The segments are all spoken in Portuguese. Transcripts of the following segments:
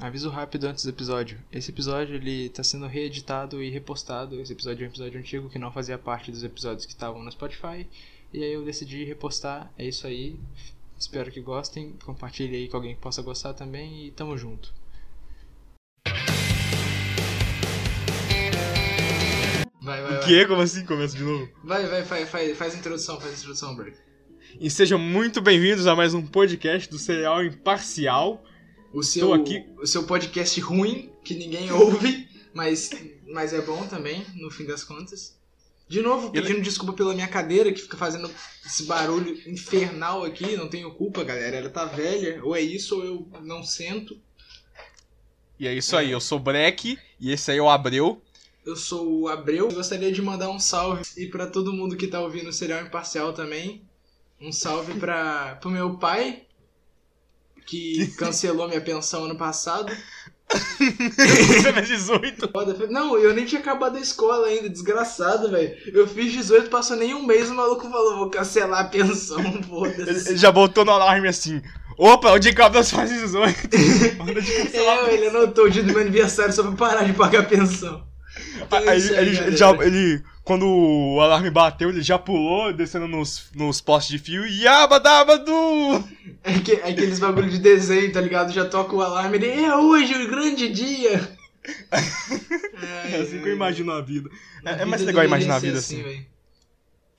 Aviso rápido antes do episódio. Esse episódio ele tá sendo reeditado e repostado. Esse episódio é um episódio antigo que não fazia parte dos episódios que estavam no Spotify. E aí eu decidi repostar. É isso aí. Espero que gostem. Compartilhe aí com alguém que possa gostar também e tamo junto. Vai, vai, O vai. quê? Como assim? Começa de novo. Vai, vai, faz, faz, faz a introdução, faz a introdução, Break. E sejam muito bem-vindos a mais um podcast do Cereal Imparcial. O seu, o seu podcast ruim, que ninguém ouve, mas, mas é bom também, no fim das contas. De novo, Ele- pedindo desculpa pela minha cadeira, que fica fazendo esse barulho infernal aqui. Não tenho culpa, galera. Ela tá velha. Ou é isso, ou eu não sento. E é isso aí, eu sou Breck e esse aí é o Abreu. Eu sou o Abreu. Eu gostaria de mandar um salve e pra todo mundo que tá ouvindo o Serial Imparcial também. Um salve pra, pro meu pai, que cancelou minha pensão ano passado. Você fez 18. Foda. Não, eu nem tinha acabado a escola ainda, desgraçado, velho. Eu fiz 18, passou nem um mês, o maluco falou, vou cancelar a pensão, foda-se. ele já botou no alarme assim. Opa, o dia que o Abreu faz 18. Hora de cancelar. É, ele anotou o dia do meu aniversário só pra parar de pagar a pensão. Então é Aí, ele, galera. ele já, ele, quando o alarme bateu, ele já pulou, descendo nos, nos postes de fio e abadabadu! É que, é aqueles bagulho de desenho, tá ligado? Já toca o alarme, ele é hoje o grande dia. É assim que eu imagino a vida. A É, é vida mais legal imaginar a vida assim. velho.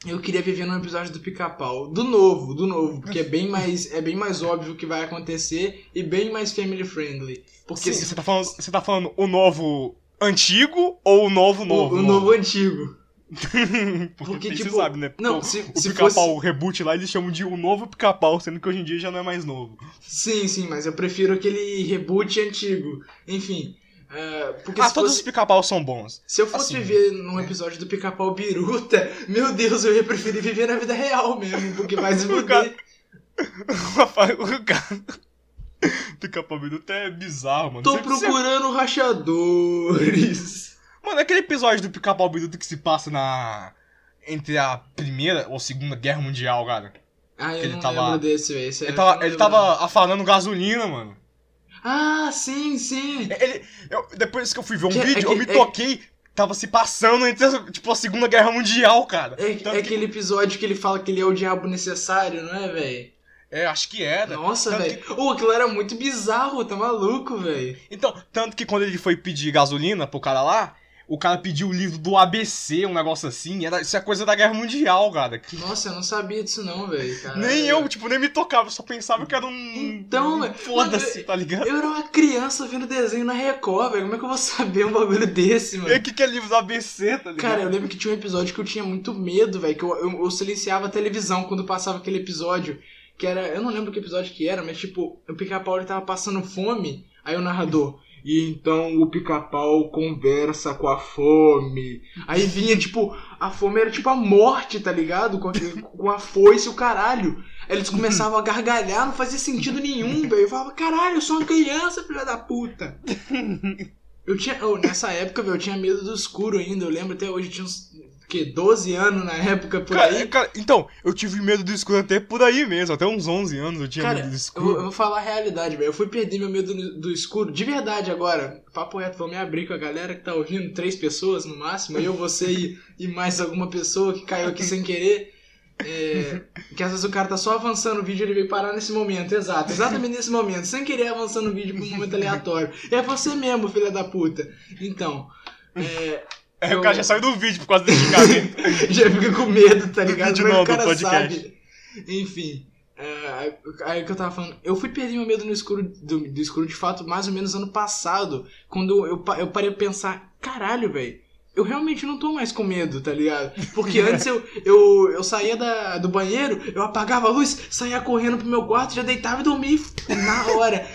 Eu queria viver num episódio do Pica-Pau. Do novo, do novo. Porque é bem mais, é bem mais óbvio o que vai acontecer e bem mais family friendly. Porque Sim, se você tá, falando, você tá falando o novo antigo ou o novo novo? o, o novo antigo. Porque, Porque, você tipo, sabe, né? não, o, se- o se pica-pau fosse- reboot lá, eles chamam de o novo pica-pau, sendo que hoje em dia já não é mais novo. Sim, sim, mas eu prefiro aquele reboot antigo. Enfim. é, porque ah, todos fosse, os pica-paus são bons. se eu fosse assim, viver num episódio do Pica-Pau Biruta, meu Deus, eu ia preferir viver na vida real mesmo, porque vai se O cara- o cara... Pica-pau minuto é bizarro, mano. Tô Você- você- procurando rachadores. Mano, aquele episódio do pica-pau que se passa na... Entre a primeira ou segunda guerra mundial, cara. Ah, eu Ele não tava- lembro desse, velho. Ele tava, ele tava afanando gasolina, mano. Ah, sim, sim. Ele, eu- depois que eu fui ver um Que- é vídeo, que- eu me é- toquei. Tava se passando entre, tipo, a Segunda Guerra Mundial, cara. É, é que- aquele episódio que ele fala que ele é o diabo necessário, não é, velho? É, acho que era. Nossa, Tanto velho. Ô, aquilo era muito bizarro, tá maluco, velho. Então, tanto que quando ele foi pedir gasolina pro cara lá, o cara pediu o livro do ABC, um negócio assim. Era, isso é coisa da Guerra Mundial, cara. Nossa, eu não sabia disso não, velho. Nem eu, tipo, nem me tocava, eu só pensava que era um. Então, velho. Foda-se, tá ligado? Eu era uma criança vendo desenho na Record, velho. Como é que eu vou saber um bagulho desse, E mano? o que, que é livro do ABC, tá ligado? Cara, eu lembro que tinha um episódio que eu tinha muito medo, velho. Que eu, eu, eu silenciava a televisão quando passava aquele episódio. Que era. Eu não lembro que episódio que era, mas tipo, o pica-pau tava passando fome. Aí o narrador. E então o pica-pau conversa com a fome. Aí vinha, tipo, a fome era tipo a morte, tá ligado? Com a, com a foice e o caralho. Aí eles começavam a gargalhar, não fazia sentido nenhum, velho. Eu falava, caralho, eu sou uma criança, filha da puta. Eu tinha. oh, nessa época, velho, eu tinha medo do escuro ainda. Eu lembro até hoje, eu tinha uns. Que, 12 anos na época por Cara, aí. cara, então, eu tive medo do escuro até por aí mesmo, até uns 11 anos eu tinha Cara, medo do eu escuro. vou, eu vou falar a realidade, velho. Eu fui perder meu medo do, do escuro, de verdade agora. Papo reto, vou me abrir com a galera que tá ouvindo, três pessoas no máximo. Eu, você e, e mais alguma pessoa que caiu aqui sem querer. É, que às vezes o cara tá só avançando o vídeo e ele veio parar nesse momento, exato, exatamente nesse momento, sem querer avançando o vídeo pra um momento aleatório. É você mesmo, filha da puta. Então, é, É, eu- o cara já saiu do vídeo por causa do xingamento. já fica com medo, tá Do ligado? vídeo Mas não, o do cara podcast. sabe. Enfim. é, aí que eu tava falando, eu fui perder meu medo no escuro, do, do escuro de fato, mais ou menos ano passado, quando eu, eu parei pra pensar, caralho, velho, eu realmente não tô mais com medo, tá ligado? Porque antes eu, eu, eu saía da, do banheiro, eu apagava a luz, saía correndo pro meu quarto, já deitava e dormia na hora.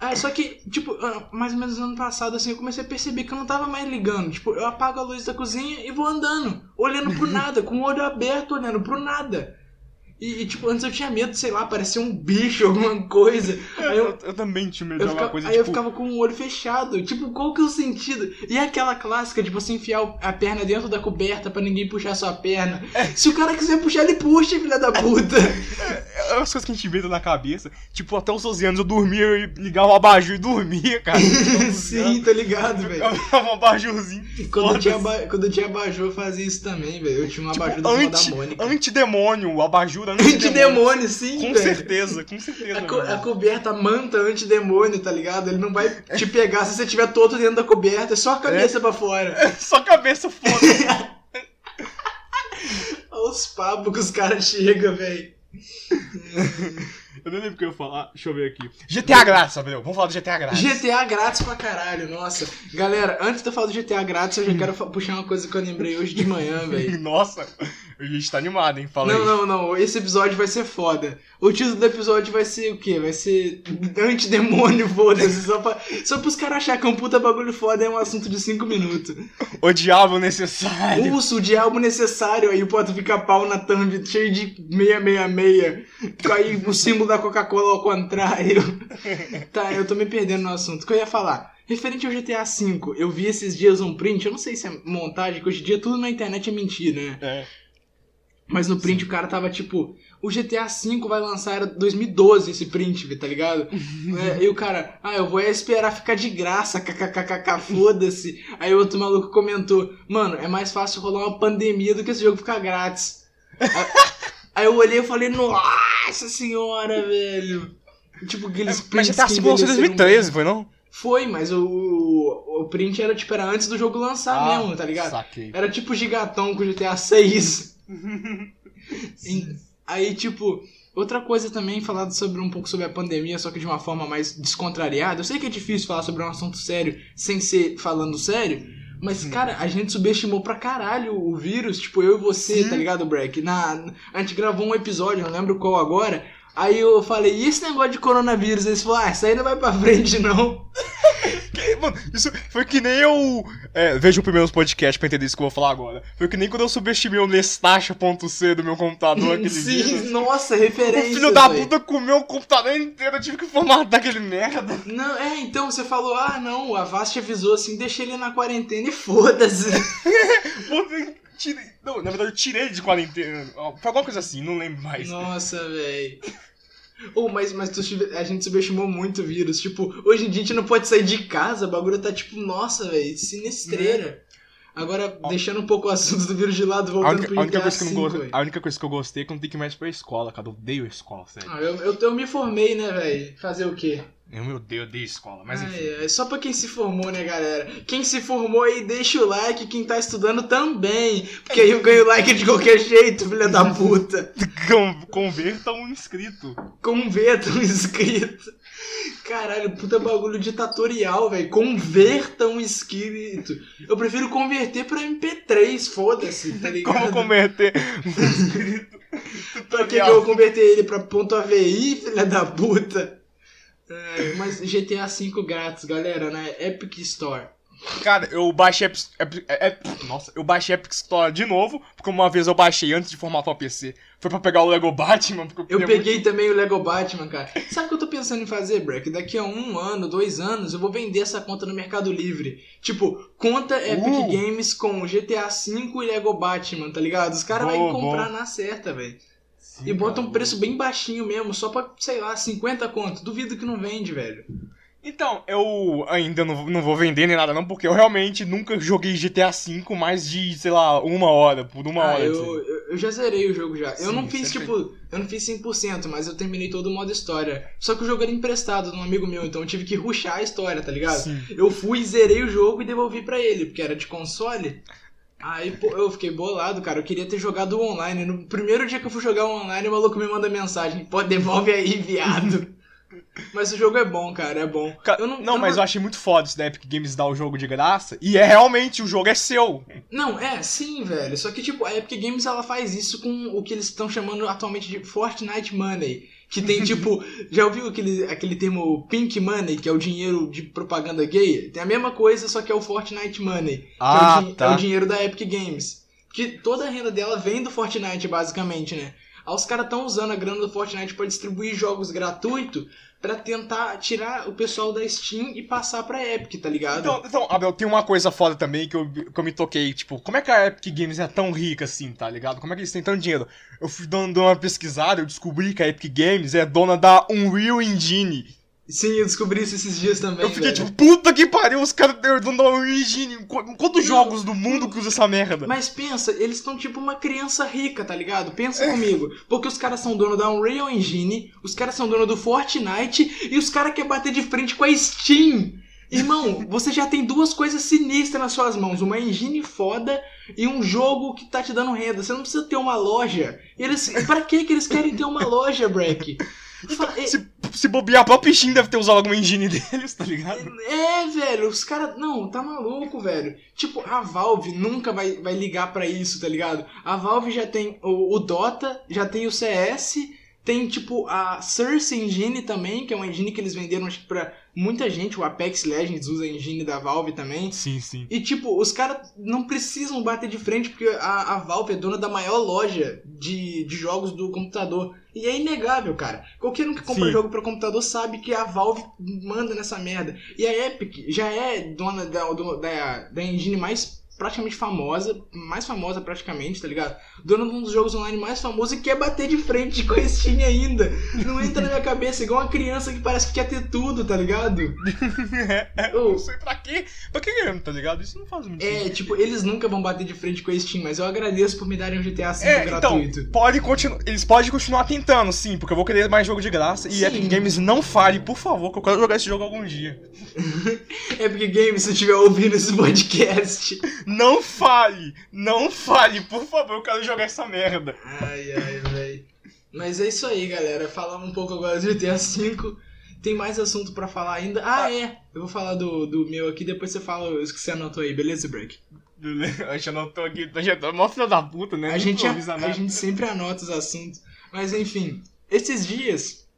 Ah, só que, tipo, mais ou menos ano passado, assim, eu comecei a perceber que eu não tava mais ligando. Tipo, eu apago a luz da cozinha e vou andando, olhando pro nada, com o olho aberto, olhando pro nada. E, e, tipo, antes eu tinha medo, sei lá, parecia um bicho, alguma coisa. Aí Eu, eu, eu também tinha medo eu de alguma ficava, coisa, aí eu tipo... ficava com o olho fechado. Tipo, qual que é o sentido? E aquela clássica de você enfiar o- a perna dentro da coberta pra ninguém puxar sua perna. É. Se o cara quiser puxar, ele puxa, filha da puta. é as coisas que a gente inventa na cabeça. Tipo, até os 12 anos eu dormia e ligava o abajur e dormia, cara. Sim, tá ligado, velho. Eu um abajurzinho. Quando, eu tinha quando eu tinha abajur, eu fazia isso também, velho. Eu tinha um Tipo, abajur da anti, Mônica. antidemônio, o abajur antidemônio. Antidemônio, sim, Com velho. certeza, com certeza. A, co- mano. a coberta manta antidemônio, tá ligado? Ele não vai te pegar se você estiver todo dentro da coberta, é só a cabeça pra fora. Só cabeça foda. Olha os papos que os caras chegam, velho. eu nem lembro o que eu ia falar. Deixa eu ver aqui. GTA grátis, Gabriel. Vamos falar do GTA grátis. GTA grátis pra caralho, nossa. Galera, antes de eu falar do GTA grátis, eu já quero puxar uma coisa que eu lembrei hoje de manhã, velho. Nossa, a gente tá animado, hein? Fala Não, aí. não, não. Esse episódio vai ser foda. O título do episódio vai ser o quê? Vai ser antidemônio, foda-se. Só, pra, só pros caras acharem que um puta bagulho foda é um assunto de 5 minutos. O diabo necessário. Urso, o diabo necessário. Aí o Potter fica pau na thumb, cheio de 666. Aí o símbolo da Coca-Cola ao contrário. tá, eu tô me perdendo no assunto. O que eu ia falar? Referente ao GTA V, eu vi esses dias um print, eu não sei se é montagem, que hoje em dia tudo na internet é mentira, né? É. Mas no print o cara tava tipo, o GTA V vai lançar, era 2012 esse print, tá ligado? É, e o cara, ah, eu vou é esperar ficar de graça, kkkk, foda-se. Aí o outro maluco comentou, mano, é mais fácil rolar uma pandemia do que esse jogo ficar grátis. Aí- eu olhei e falei, nossa senhora, velho. Tipo, aqueles Mas prints GTA que V lançou em envelheceram 2013, foi não? Foi, mas o, o, o print era tipo, era antes do jogo lançar mesmo, tá ligado? Saquei. Era tipo gigatão com GTA 6. Em- Aí, tipo, outra coisa também, falado sobre um pouco sobre a pandemia, só que de uma forma mais descontrariada. Eu sei que é difícil falar sobre um assunto sério sem ser falando sério, mas, cara, a gente subestimou pra caralho o vírus, tipo, eu e você, Sim. tá ligado, Breck? Na, a gente gravou um episódio, não lembro qual agora. Aí eu falei, e esse negócio de coronavírus? Eles falaram, ah, isso aí não vai pra frente, não. Mano, isso foi que nem eu. É, veja o primeiro podcast pra entender isso que eu vou falar agora. Foi que nem quando eu subestimei o Nestacha.c do meu computador aquele Sim, dia. nossa, O referência. filho da puta comeu o computador inteiro, eu tive que formatar aquele merda. Não, é, então você falou, ah, não, a Vast avisou assim, deixa ele na quarentena e foda-se. Tirei- Não, na verdade eu tirei de quarentena. Foi alguma coisa assim, não lembro mais. Nossa, velho. Oh, mas, mas tu a gente subestimou muito o vírus. Tipo, hoje em dia a gente não pode sair de casa, o bagulho tá tipo, nossa, velho, sinistreira. Agora, deixando um pouco o assunto do vírus de lado, A voltando única, pro a, única coisa que eu não V, gosto, velho. a única coisa que eu gostei é que não tenho que ir mais pra escola, cara. Eu odeio a escola, sério. Ah, eu, eu, eu me formei, né, velho? Fazer o quê? Eu me odeio, odeio escola, mas enfim. Ai, ai, só pra quem se formou, né, galera? Quem se formou aí, deixa o like. Quem tá estudando também. Porque aí eu ganho like de qualquer jeito, filha da puta. Con- Converta um inscrito. Converta um inscrito. Caralho, puta bagulho ditatorial, velho. Converta um inscrito. Eu prefiro converter pra MP3, foda-se, tá ligado? Como converter um inscrito? Pra que, que eu vou converter ele pra ponto .avi, filha da puta? É, mas GTA V grátis, galera, na Epic Store. Cara, eu baixei Epic, Epic- Epic- Nossa, eu baixei Epic Store de novo, porque uma vez eu baixei antes de formatar o PC. Foi pra pegar o Lego Batman, porque Eu queria peguei também o Lego Batman, cara. Sabe o que eu tô pensando em fazer, Breck? Daqui a um ano, dois anos, eu vou vender essa conta no Mercado Livre. Tipo, conta Epic Uh. Games com GTA V e Lego Batman, tá ligado? Os caras vão comprar boa. na certa, velho. E bota um preço bem baixinho mesmo, só pra, sei lá, 50 conto. Duvido que não vende, velho. Então, eu ainda não, não vou vender nem nada não, porque eu realmente nunca joguei GTA V mais de, sei lá, uma hora, por uma Ah, hora. eu, assim. eu, eu já zerei o jogo já. eu Sim, não fiz, sempre- tipo, eu não fiz 100%, mas eu terminei todo o modo história. Só que o jogo era emprestado de um amigo meu, então eu tive que rushar a história, tá ligado? Sim. Eu fui, zerei o jogo e devolvi pra ele, porque era de console. Aí, pô, eu fiquei bolado, cara. Eu queria ter jogado o online. No primeiro dia que eu fui jogar o online, o maluco me manda mensagem: pô, devolve aí, viado. Mas o jogo é bom, cara, é bom. Eu não, não- eu mas não- eu achei muito foda isso da Epic Games dar o jogo de graça. E é realmente, o jogo é seu. Não, é, sim, velho. Só que, tipo, a Epic Games ela faz isso com o que eles estão chamando atualmente de Fortnite Money. Que tem, tipo, já ouviu aquele, aquele termo Pink Money, que é o dinheiro de propaganda gay? Tem a mesma coisa, só que é o Fortnite Money. que Ah, é, o tá. é o dinheiro da Epic Games. Que toda a renda dela vem do Fortnite, basicamente, né? Os caras estão usando a grana do Fortnite pra distribuir jogos gratuitos pra tentar tirar o pessoal da Steam e passar pra Epic, tá ligado? Então, então, Abel, tem uma coisa foda também que eu, que eu me toquei, tipo, como é que a Epic Games é tão rica assim, tá ligado? Como é que eles têm tanto dinheiro? Eu fui dando uma pesquisada, eu descobri que a Epic Games é dona da Unreal Engine. Sim, eu descobri isso esses dias também. Eu fiquei velho. tipo, puta que pariu, os caras da Unreal Engine. Qu- Quantos jogos do mundo que usa essa merda? Mas pensa, eles estão tipo uma criança rica, tá ligado? Pensa comigo. Porque os caras são dono da Unreal Engine, os caras são dono do Fortnite e os caras querem bater de frente com a Steam. Irmão, você já tem duas coisas sinistras nas suas mãos: uma engine foda e um jogo que tá te dando renda. Você não precisa ter uma loja. Eles, pra que que eles querem ter uma loja, Breck? É- Se, se bobear, a própria Steam deve ter usado alguma engine deles, tá ligado? É, velho, os caras. Não, tá maluco, velho. Tipo, a Valve nunca vai, vai ligar pra isso, tá ligado? A Valve já tem o, o Dota, já tem o CS, tem tipo a Source Engine também, que é uma engine que eles venderam acho que pra muita gente. O Apex Legends usa a engine da Valve também. Sim, sim. E tipo, os caras não precisam bater de frente porque a, a Valve é dona da maior loja de, de jogos do computador. E é inegável, cara. Qualquer um que compra Sim. jogo pra computador sabe que a Valve manda nessa merda. E a Epic já é dona da, da, da engine mais praticamente famosa, mais famosa praticamente, tá ligado? Dona de um dos jogos online mais famosos e quer bater de frente com a Steam ainda. Não entra na minha cabeça, igual uma criança que parece que quer ter tudo, tá ligado? Ô, Não sei pra quê. Pra que mesmo, tá ligado? Isso não faz muito É, sentido. tipo, eles nunca vão bater de frente com a Steam, mas eu agradeço por me darem um GTA V É, então, gratuito. pode continu... eles podem continuar tentando, sim, porque eu vou querer mais jogo de graça. E Sim. Epic Games não fale, por favor, que eu quero jogar esse jogo algum dia. Epic Games, se estiver ouvindo esse podcast. Não fale! Não fale, por favor, eu quero jogar essa merda. Ai, ai, véi. Mas é isso aí, galera. Falamos um pouco agora do GTA V. Tem mais assunto pra falar ainda. Ah, é. Eu vou falar do, do meu aqui, depois você fala os que você anotou aí, beleza, Break? Eu já não tô aqui, tô já tô mó filho da puta, né? A Nem gente, improvisa a, nada. gente sempre anota os assuntos. Mas enfim, esses dias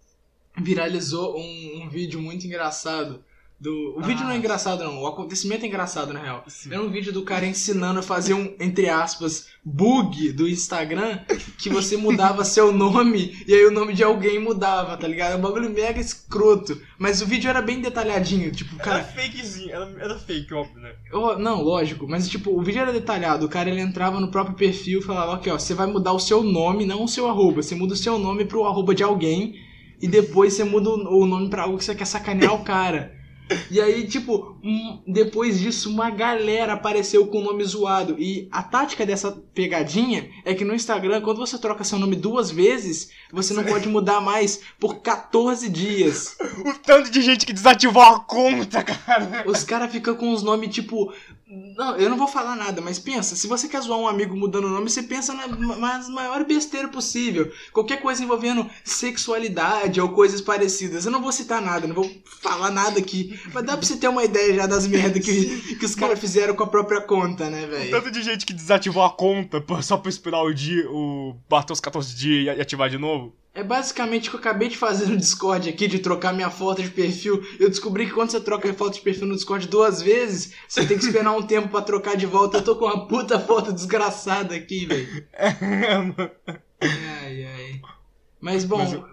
viralizou um, um vídeo muito engraçado. Do... O vídeo não é Ah. engraçado, não. O acontecimento é engraçado, na real. Sim. Era um vídeo do cara ensinando a fazer um, entre aspas, bug do Instagram que você mudava seu nome e aí o nome de alguém mudava, tá ligado? É um bagulho mega escroto. Mas o vídeo era bem detalhadinho, tipo, o Era cara. fakezinho, era, era fake, óbvio, né? Oh, não, lógico, mas tipo, o vídeo era detalhado. O cara ele entrava no próprio perfil e falava: Aqui, ó, você vai mudar o seu nome, não o seu arroba. Você muda o seu nome pro arroba de alguém e depois você muda o o nome pra algo que você quer sacanear o cara. E aí, tipo, um- depois disso, uma galera apareceu com o nome zoado. E a tática dessa pegadinha é que no Instagram, quando você troca seu nome duas vezes, você não pode mudar mais por 14 dias. O tanto de gente que desativou a conta, cara. Os caras ficam com os nomes tipo. Não, eu não vou falar nada, mas pensa, se você quer zoar um amigo mudando o nome, você pensa na ma- maior besteira possível. Qualquer coisa envolvendo sexualidade ou coisas parecidas. Eu não vou citar nada, não vou falar nada aqui. Mas dá pra você ter uma ideia já das merdas que, que os caras fizeram com a própria conta, né, velho? tanto de gente que desativou a conta só pra esperar o dia, o bater os 14 dias e ativar de novo. É basicamente o que eu acabei de fazer no Discord aqui, de trocar minha foto de perfil. Eu descobri que quando você troca a foto de perfil no Discord duas vezes, você tem que esperar um tempo pra trocar de volta. Eu tô com uma puta foto desgraçada aqui, velho. Ai, ai. Mas bom, Mas eu...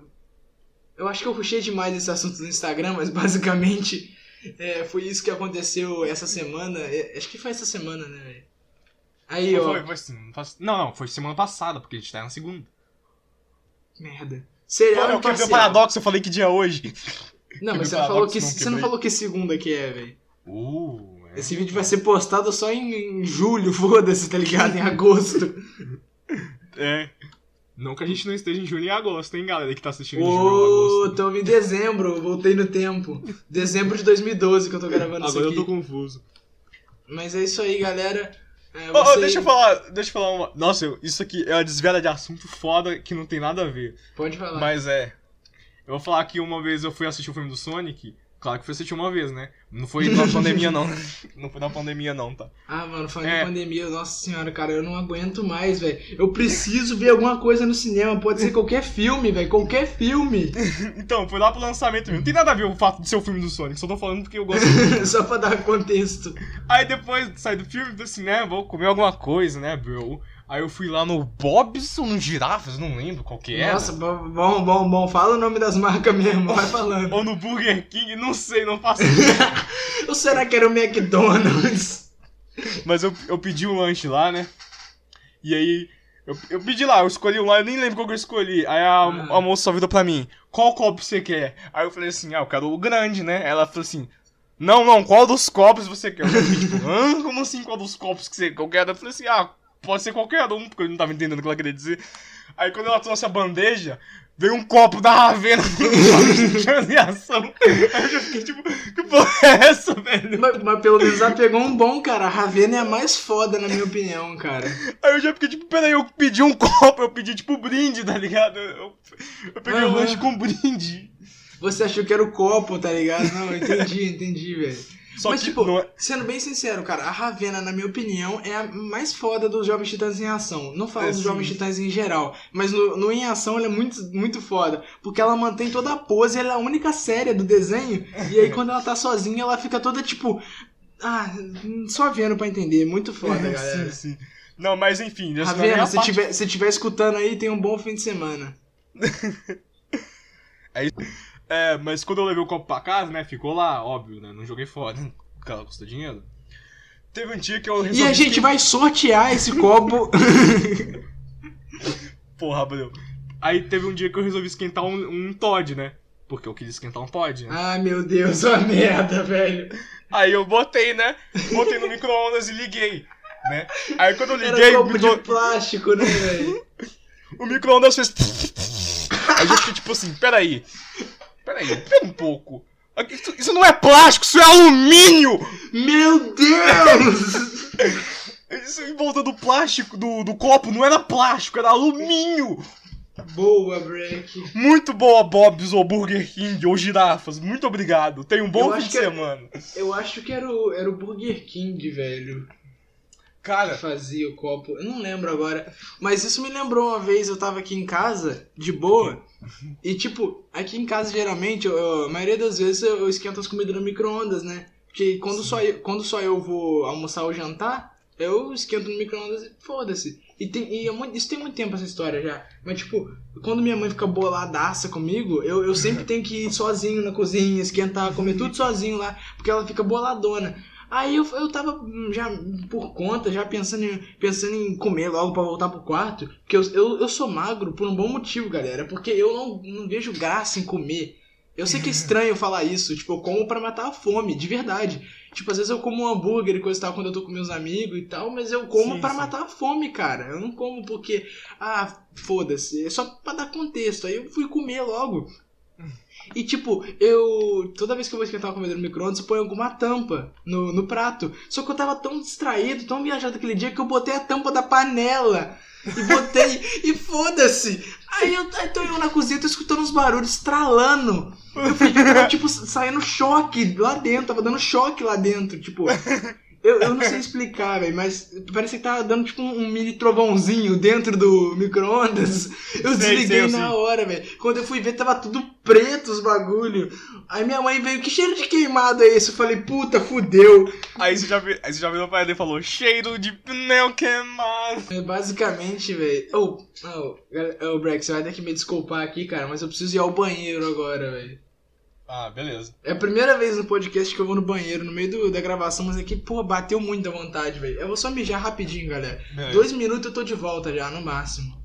eu- acho que eu puxei demais esse assunto no Instagram, mas basicamente é, foi isso que aconteceu essa semana. É, acho que foi essa semana, né, velho? Aí, Foi, ó. foi, foi Não, não, foi semana passada, porque a gente tá na segunda. Merda. Serial Olha, eu quebrei o imparcial. paradoxo, eu falei que dia é hoje. Não, mas você Quebrei o falou que não, você não falou que segunda que é, velho. Uh, é. Esse vídeo vai ser postado só em, em julho, foda-se, tá ligado? Em agosto. É. Não que a gente não esteja em julho e agosto, hein, galera que tá assistindo em julho ou Ô, agosto. tô em dezembro, voltei no tempo. Dezembro de 2012 que eu tô gravando Agora isso eu aqui. tô confuso. Mas é isso aí, galera. É, você- deixa eu falar, deixa eu falar uma. Nossa, isso aqui é uma desviada de assunto foda que não tem nada a ver. Pode falar. Mas é. Eu vou falar que uma vez eu fui assistir o filme do Sonic. Claro que fui assistir uma vez, né? Não foi na pandemia, não. Não foi na pandemia, não, tá? Ah, mano, falando É. de pandemia, nossa senhora, cara, eu não aguento mais, velho. Eu preciso ver alguma coisa no cinema. Pode ser qualquer filme, velho. Qualquer filme. Então, foi lá pro lançamento mesmo. Não tem nada a ver o fato de ser o filme do Sonic, só tô falando porque eu gosto. Só pra dar contexto. Aí depois de sair do filme, do cinema, vou comer alguma coisa, né, bro? Aí eu fui lá no Bob's ou no Girafas, não lembro qual que era. Nossa, bom, bom, bom. Fala o nome das marcas mesmo, vai falando. Ou no Burger King, não sei, não faço ideia. Ou será que era o McDonald's? Mas eu, eu pedi um lanche lá, né? E aí, eu, eu pedi lá, eu escolhi um lá, eu nem lembro qual que eu escolhi. Aí a, Ah. a moça só virou pra mim, qual copo você quer? Aí eu falei assim, ah, eu quero o grande, né? Ela falou assim, não, não, qual dos copos você quer? Eu fiquei tipo, hã? Como assim, qual dos copos que você que eu quero? Eu falei assim, ah, pode ser qualquer um, porque eu não tava entendendo o que ela queria dizer. Aí quando ela trouxe a bandeja, veio um copo da Ravena de transviação. Aí eu já fiquei tipo, que porra é essa, velho? mas, mas pelo menos ela pegou um bom, cara. A Ravena é a mais foda, na minha opinião, cara. Aí eu já fiquei tipo, peraí, eu pedi um copo, eu pedi tipo brinde, tá ligado? Eu, eu peguei o Aham. lanche com brinde. Você achou que era o copo, tá ligado? Não, entendi, entendi, velho. Só Mas, que tipo, não é- sendo bem sincero, cara, a Ravena, na minha opinião, é a mais foda dos Jovens Titãs em ação. Não falo É, dos sim. Jovens Titãs em geral, mas no, no em ação ela é muito, muito foda. Porque ela mantém toda a pose, ela é a única séria do desenho. E aí quando ela tá sozinha, ela fica toda tipo. Ah, só vendo pra entender. Muito foda, galera. Sim, sim. Não, mas enfim, é Ravena, se parte- tiver, se tiver escutando aí, tem um bom fim de semana. É, mas quando eu levei o copo pra casa, né, ficou lá, óbvio, né, não joguei fora, porque ela custa dinheiro. Teve um dia que eu E resolvi... a gente vai sortear esse copo. Porra, Bruno. Aí teve um dia que eu resolvi esquentar um, um Todd, né, porque eu queria esquentar um Todd, né. Ai meu Deus, uma merda, velho. Aí eu botei, né, botei no micro-ondas e liguei, né. Aí quando eu Era liguei, o copo micro- de plástico, né, velho? O micro-ondas fez. Aí eu fiquei tipo assim, peraí. Peraí, pera um pouco. Isso, isso não é plástico, isso é alumínio! Meu Deus! Isso em volta do plástico, do, do copo, não era plástico, era alumínio! Boa, Break. Muito boa, Bob's ou Burger King ou girafas. Muito obrigado. Tenha um bom Eu fim de semana. Eu acho que era o, era o Burger King, velho. Cara, fazia o copo. Eu não lembro agora. Mas isso me lembrou uma vez, eu tava aqui em casa, de boa. E tipo, aqui em casa geralmente, eu- a maioria das vezes eu, eu esquento as comidas no micro-ondas, né? Porque quando só, eu, quando só eu vou almoçar ou jantar, eu esquento no micro-ondas e foda-se. E, tem, e é muito- isso tem muito tempo essa história já. Mas tipo, quando minha mãe fica boladaça comigo, eu, eu sempre tenho que ir sozinho na cozinha, esquentar, comer tudo sozinho lá, porque ela fica boladona. Aí eu, eu tava já por conta, já pensando em, pensando em comer logo pra voltar pro quarto. Porque eu, eu, eu sou magro por um bom motivo, galera. Porque eu não, não vejo graça em comer. Eu sei que é estranho falar isso, tipo, eu como pra matar a fome, de verdade. Tipo, às vezes eu como um hambúrguer e coisa e tal quando eu tô com meus amigos e tal, mas eu como sim. matar a fome, cara. Eu não como porque, ah, foda-se, é só pra dar contexto. Aí eu fui comer logo. E tipo, eu. Toda vez que eu vou esquentar uma comida no micro-ondas, eu ponho alguma tampa no, no prato. Só que eu tava tão distraído, tão viajado aquele dia, que eu botei a tampa da panela. E botei. e foda-se! Aí eu aí tô eu na cozinha, tô escutando uns barulhos estralando. Eu fiquei, tipo, saindo choque lá dentro, tava dando choque lá dentro, tipo. Eu, eu não sei explicar, velho, mas parece que tava dando tipo um, um mini trovãozinho dentro do micro-ondas. Eu Sei, desliguei sei, eu na hora, velho. Quando eu fui ver, tava tudo preto os bagulho. Aí minha mãe veio, que cheiro de queimado é esse? Eu falei, puta, fudeu. aí você já, aí você já virou pra ela e falou: cheiro de pneu queimado. É, basicamente, velho. Oh, oh, gal- oh, Brex, você vai ter que me desculpar aqui, cara, mas eu preciso ir ao banheiro agora, velho. Ah, beleza. É a primeira vez no podcast que eu vou no banheiro, no meio do- da gravação, mas aqui, pô, bateu muito da vontade, velho. Eu vou só mijar rapidinho, galera. Beleza. Dois minutos eu tô de volta já, no máximo.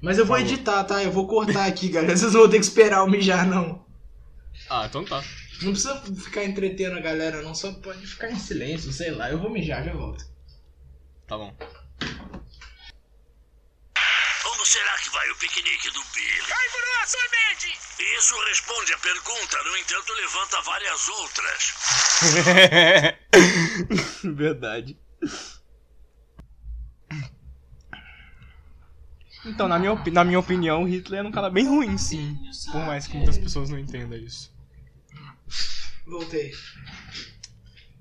Mas eu vou Falou. editar, tá? Eu vou cortar aqui, galera. Vocês não vão ter que esperar eu mijar, não. Ah, então tá. Não precisa ficar entretendo a galera, não. Só pode ficar em silêncio, sei lá. Eu vou mijar, já volto. Tá bom. Onde será que vai o piquenique do Billy? Ai, Bruno, sorvete! Isso responde a pergunta, no entanto, levanta várias outras. Verdade. Então, na minha, na minha opinião, Hitler era um cara bem ruim, sim. Por mais que muitas pessoas não entendam isso. Voltei.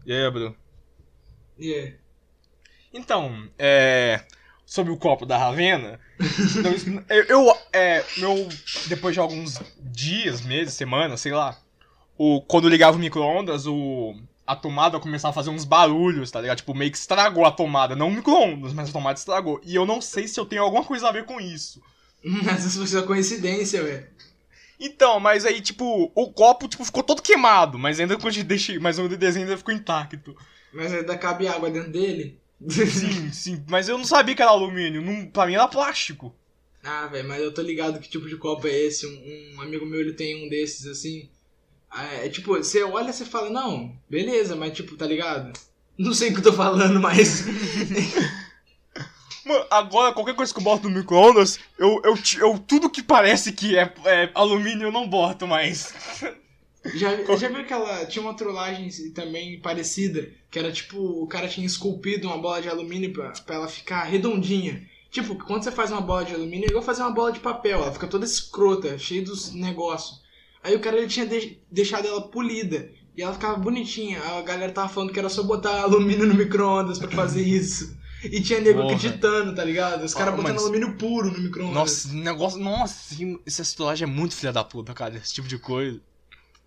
E aí, Bruno? Yeah. Então, é. Sobre o copo da Ravena. então, eu, eu, é, meu, depois de alguns dias, meses, semanas, sei lá. O, quando ligava o micro-ondas, o, a tomada começava a fazer uns barulhos, tá ligado? Tipo, meio que estragou a tomada. Não o micro-ondas, mas a tomada estragou. E eu não sei se eu tenho alguma coisa a ver com isso. Mas isso foi só coincidência, velho. Então, mas aí, tipo, o copo, tipo, ficou todo queimado, mas ainda quando deixei, mas o desenho ainda ficou intacto. Mas ainda cabe água dentro dele? Sim, sim, mas eu não sabia que era alumínio, não, pra mim era plástico. Ah, velho, mas eu tô ligado que tipo de copo é esse. Um, um amigo meu, ele tem um desses, assim. Ah, É, tipo, você olha e você fala, não, beleza, mas tipo, tá ligado? Não sei o que eu tô falando, mas... Mano, agora qualquer coisa que eu boto no micro-ondas, eu, eu, eu, tudo que parece que é, é alumínio eu não boto mais. Já, já viu aquela. Tinha uma trollagem também parecida, que era tipo, o cara tinha esculpido uma bola de alumínio pra, pra ela ficar redondinha. Tipo, quando você faz uma bola de alumínio, é igual fazer uma bola de papel, ela fica toda escrota, cheia dos negócios. Aí o cara ele tinha de- deixado ela polida. E ela ficava bonitinha. A galera tava falando que era só botar alumínio no micro-ondas pra fazer isso. E tinha nego Porra. acreditando, tá ligado? Os caras botando mas- alumínio puro no micro-ondas. Nossa, esse negócio. Nossa, essa trollagem é muito filha da puta, cara, esse tipo de coisa.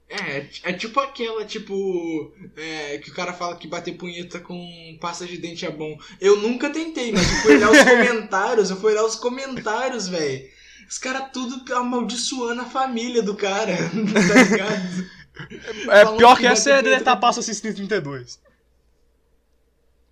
É, é tipo aquela, tipo, é, que o cara fala que bater punheta com pasta de dente é bom. Eu nunca tentei, mas eu fui olhar os comentários, eu fui olhar os comentários, velho. Os caras tudo amaldiçoando a família do cara, tá ligado? É, Falando pior que que essa é deletar pasta 632.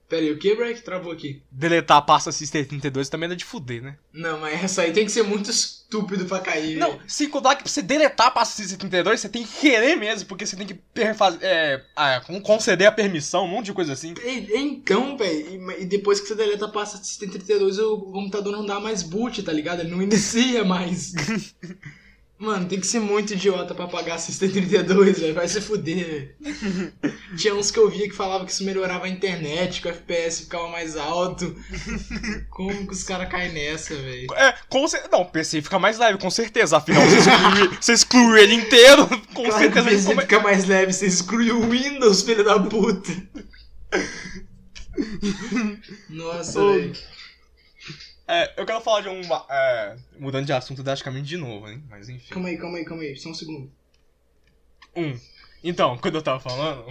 Pera aí, o que, Breck? Travou aqui. Deletar a pasta 632 também é de fuder, né? Não, mas essa aí tem que ser muito estúpido pra cair, Não, sem contar que pra você deletar a pasta 632, você tem que querer mesmo, porque você tem que perfaz- é, ah, con- conceder a permissão, um monte de coisa assim. E- Então, velho, e- e depois que você deleta a pasta 632, o computador não dá mais boot, tá ligado? Ele não inicia mais. Mano, tem que ser muito idiota pra pagar 632, velho. Vai se fuder, velho. Tinha uns que eu via que falava que isso melhorava a internet, que o FPS ficava mais alto. Como que os caras caem nessa, velho? É, com certeza. Não, o PC fica mais leve, com certeza. Afinal, você exclui, você exclui ele inteiro, com Claro o certeza. ele PC come- fica mais leve, você exclui o Windows, filho da puta. Nossa, velho. É, eu quero falar de um. É, mudando de assunto drasticamente de novo, hein? Mas enfim. Calma aí, calma aí, calma aí. Só um segundo. Um. Então, quando eu tava falando.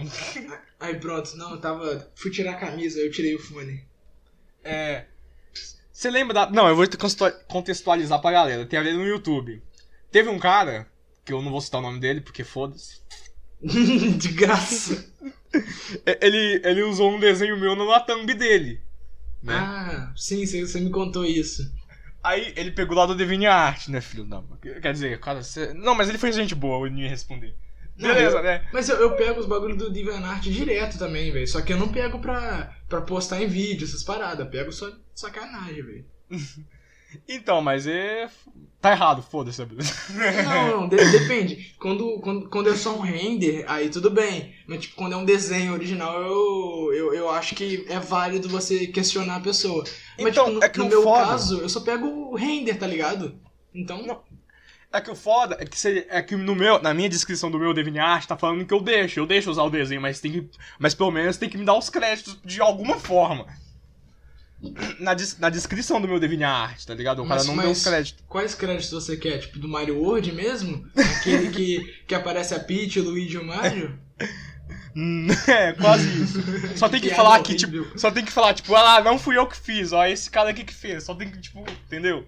Aí pronto, não, eu tava. Fui tirar a camisa, eu tirei o fone. É. Você lembra da. Não, eu vou contextualizar pra galera. Tem a ver no YouTube. Teve um cara, que eu não vou citar o nome dele, porque foda-se. De graça. É, Ele, ele usou um desenho meu na thumb dele. Né? Ah, sim, você, me contou isso. Aí ele pegou lá do DeviantArt, né, filho da. Quer dizer, cara, você... Não, mas ele foi gente boa, ele não ia responder. Não, Beleza, eu- né? Mas eu, eu pego os bagulhos do DeviantArt direto também, velho. Só que eu não pego pra, pra postar em vídeo, essas paradas. Eu pego só sacanagem, velho. Então, mas é. Tá errado, foda-se. Não, não, de- depende. Quando, quando, quando é só um render, aí tudo bem. Mas, tipo, quando é um desenho original, eu, eu, eu acho que é válido você questionar a pessoa. Mas, Então, tipo, no, é que no meu foda- caso, eu só pego o render, tá ligado? Então, Não. É que o foda é que, você, é que no meu, na minha descrição do meu DeviantArt tá falando que eu deixo, eu deixo usar o desenho, mas tem que, mas pelo menos tem que me dar os créditos de alguma forma. Na, des- na descrição do meu DeviantArt, tá ligado? O cara Mas- não deu mas- os créditos. Quais créditos você quer? Tipo, do Mario World mesmo? Aquele que, que aparece a Peach, o Luigi e o Mario? É, quase isso. Só tem que Piada falar que, horrível. tipo, só tem que falar, tipo, ah, não fui eu que fiz, ó, esse cara aqui que fez. Só tem que, tipo, entendeu?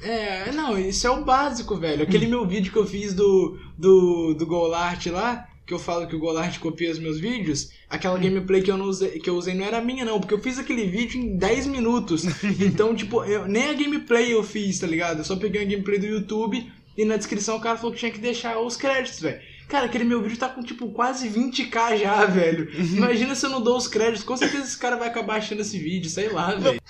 É, não, isso é o básico, velho. Aquele meu vídeo que eu fiz do, do, do Golart lá, que eu falo que o Golart copia os meus vídeos, aquela gameplay que eu, não usei, que eu usei não era minha, não, porque eu fiz aquele vídeo em 10 minutos. Então, tipo, eu, nem a gameplay eu fiz, tá ligado? Eu só peguei a gameplay do YouTube e na descrição o cara falou que tinha que deixar os créditos, velho. Cara, aquele meu vídeo tá com, tipo, quase 20k já, velho. Imagina se eu não dou os créditos. Com certeza esse cara vai acabar achando esse vídeo, sei lá, velho.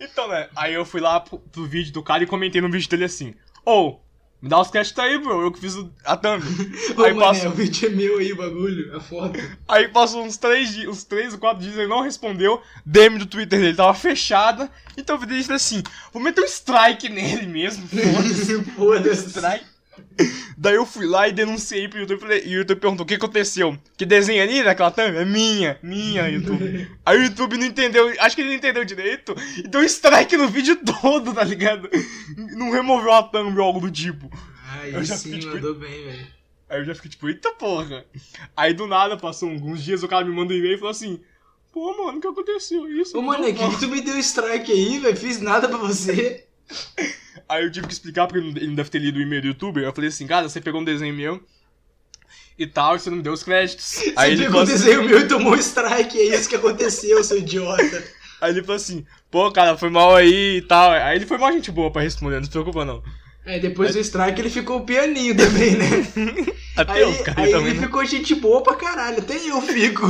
Então, né, aí eu fui lá pro, pro vídeo do cara e comentei no vídeo dele assim, ô, me dá os créditos aí, bro, eu que fiz a thumb. Ô, aí mané, passou, o vídeo é meu aí, o bagulho, a foto. Aí passou uns três dias, uns três ou quatro dias, ele não respondeu. DM do Twitter dele tava fechada. Então eu falei assim: vou meter um strike nele mesmo. Foda-se. Foda-se. strike. Daí eu fui lá e denunciei pro YouTube falei- e o YouTube perguntou o que aconteceu. Que desenho ali naquela thumb? É minha, minha, YouTube. Aí o YouTube não entendeu, acho que ele não entendeu direito e deu strike no vídeo todo, tá ligado? Não removeu a thumb ou algo do tipo. Aí Eu já sim, fiquei, tipo, mandou bem, velho. Aí eu já fiquei tipo, eita porra. Aí do nada, passou alguns dias, o cara me manda um e-mail e falou assim: Pô, mano, o que aconteceu? Isso. Ô, mano, é que tu me deu strike aí, velho? Fiz nada pra você. Aí eu tive que explicar porque ele não deve ter lido o e-mail do youtuber. Eu falei assim, cara, você pegou um desenho meu e tal, e você não me deu os créditos. Aí Você ele, pegou falou o assim, desenho meu e tomou um strike, é isso que aconteceu, seu idiota. aí ele falou assim, pô, cara, foi mal aí e tal. Aí ele foi mal gente boa pra responder, não se preocupa não. Aí depois do strike ele ficou pianinho também, né? Até Aí, eu ficaria aí também. ele né? ficou gente boa pra caralho, até eu fico.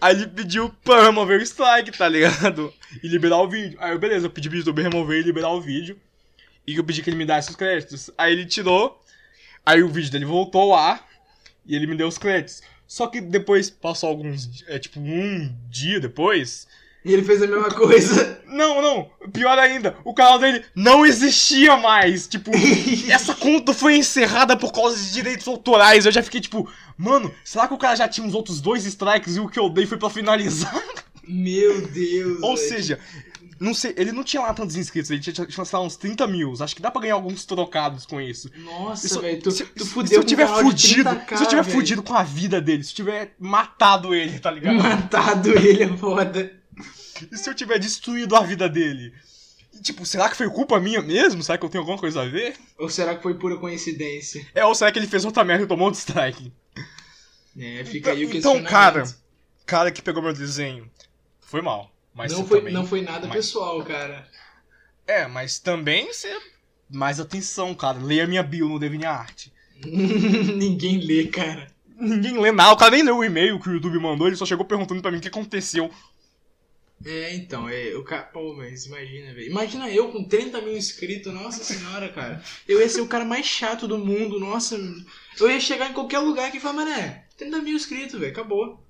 Aí ele pediu pra remover o strike, tá ligado? E liberar o vídeo. Aí eu, beleza, eu pedi pro youtuber remover e liberar o vídeo. E eu pedi que ele me desse os créditos. Aí ele tirou. Aí o vídeo dele voltou lá. E ele me deu os créditos. Só que depois passou alguns. É tipo um dia depois. E ele fez a mesma coisa. Não, não. Pior ainda, o canal dele não existia mais. Tipo, essa conta foi encerrada por causa de direitos autorais. Eu já fiquei tipo, mano, será que o cara já tinha uns outros dois strikes e o que eu dei foi pra finalizar? Meu Deus. Ou velho. seja, não sei, ele não tinha lá tantos inscritos, ele tinha, tinha, sei lá, uns 30 mil. Acho que dá pra ganhar alguns trocados com isso. Nossa, velho, tu, se, tu se- fudeu se eu um tiver de fudido, 30K, se eu tiver velho. fudido com a vida dele, se eu tiver matado ele, tá ligado? Matado ele é foda. E se eu tiver destruído a vida dele? E, tipo, será que foi culpa minha mesmo? Será que eu tenho alguma coisa a ver? Ou será que foi pura coincidência? É, ou será que ele fez outra merda e tomou outro strike? É, fica aí o Então, questionamento. cara, cara que pegou meu desenho, foi mal. Mas não foi, também- não foi nada mas- pessoal, cara. É, mas também você... Mais atenção, cara. Leia minha bio no DeviantArt. Ninguém lê, cara. Ninguém lê nada, o cara nem leu o e-mail que o YouTube mandou, ele só chegou perguntando pra mim o que aconteceu. É, então, é, o cara. Pô, mas imagina, velho. Imagina eu com 30 mil inscritos, nossa senhora, cara. Eu ia ser o cara mais chato do mundo, nossa. Eu ia chegar em qualquer lugar aqui e falar, mané, 30 mil inscritos, velho, acabou.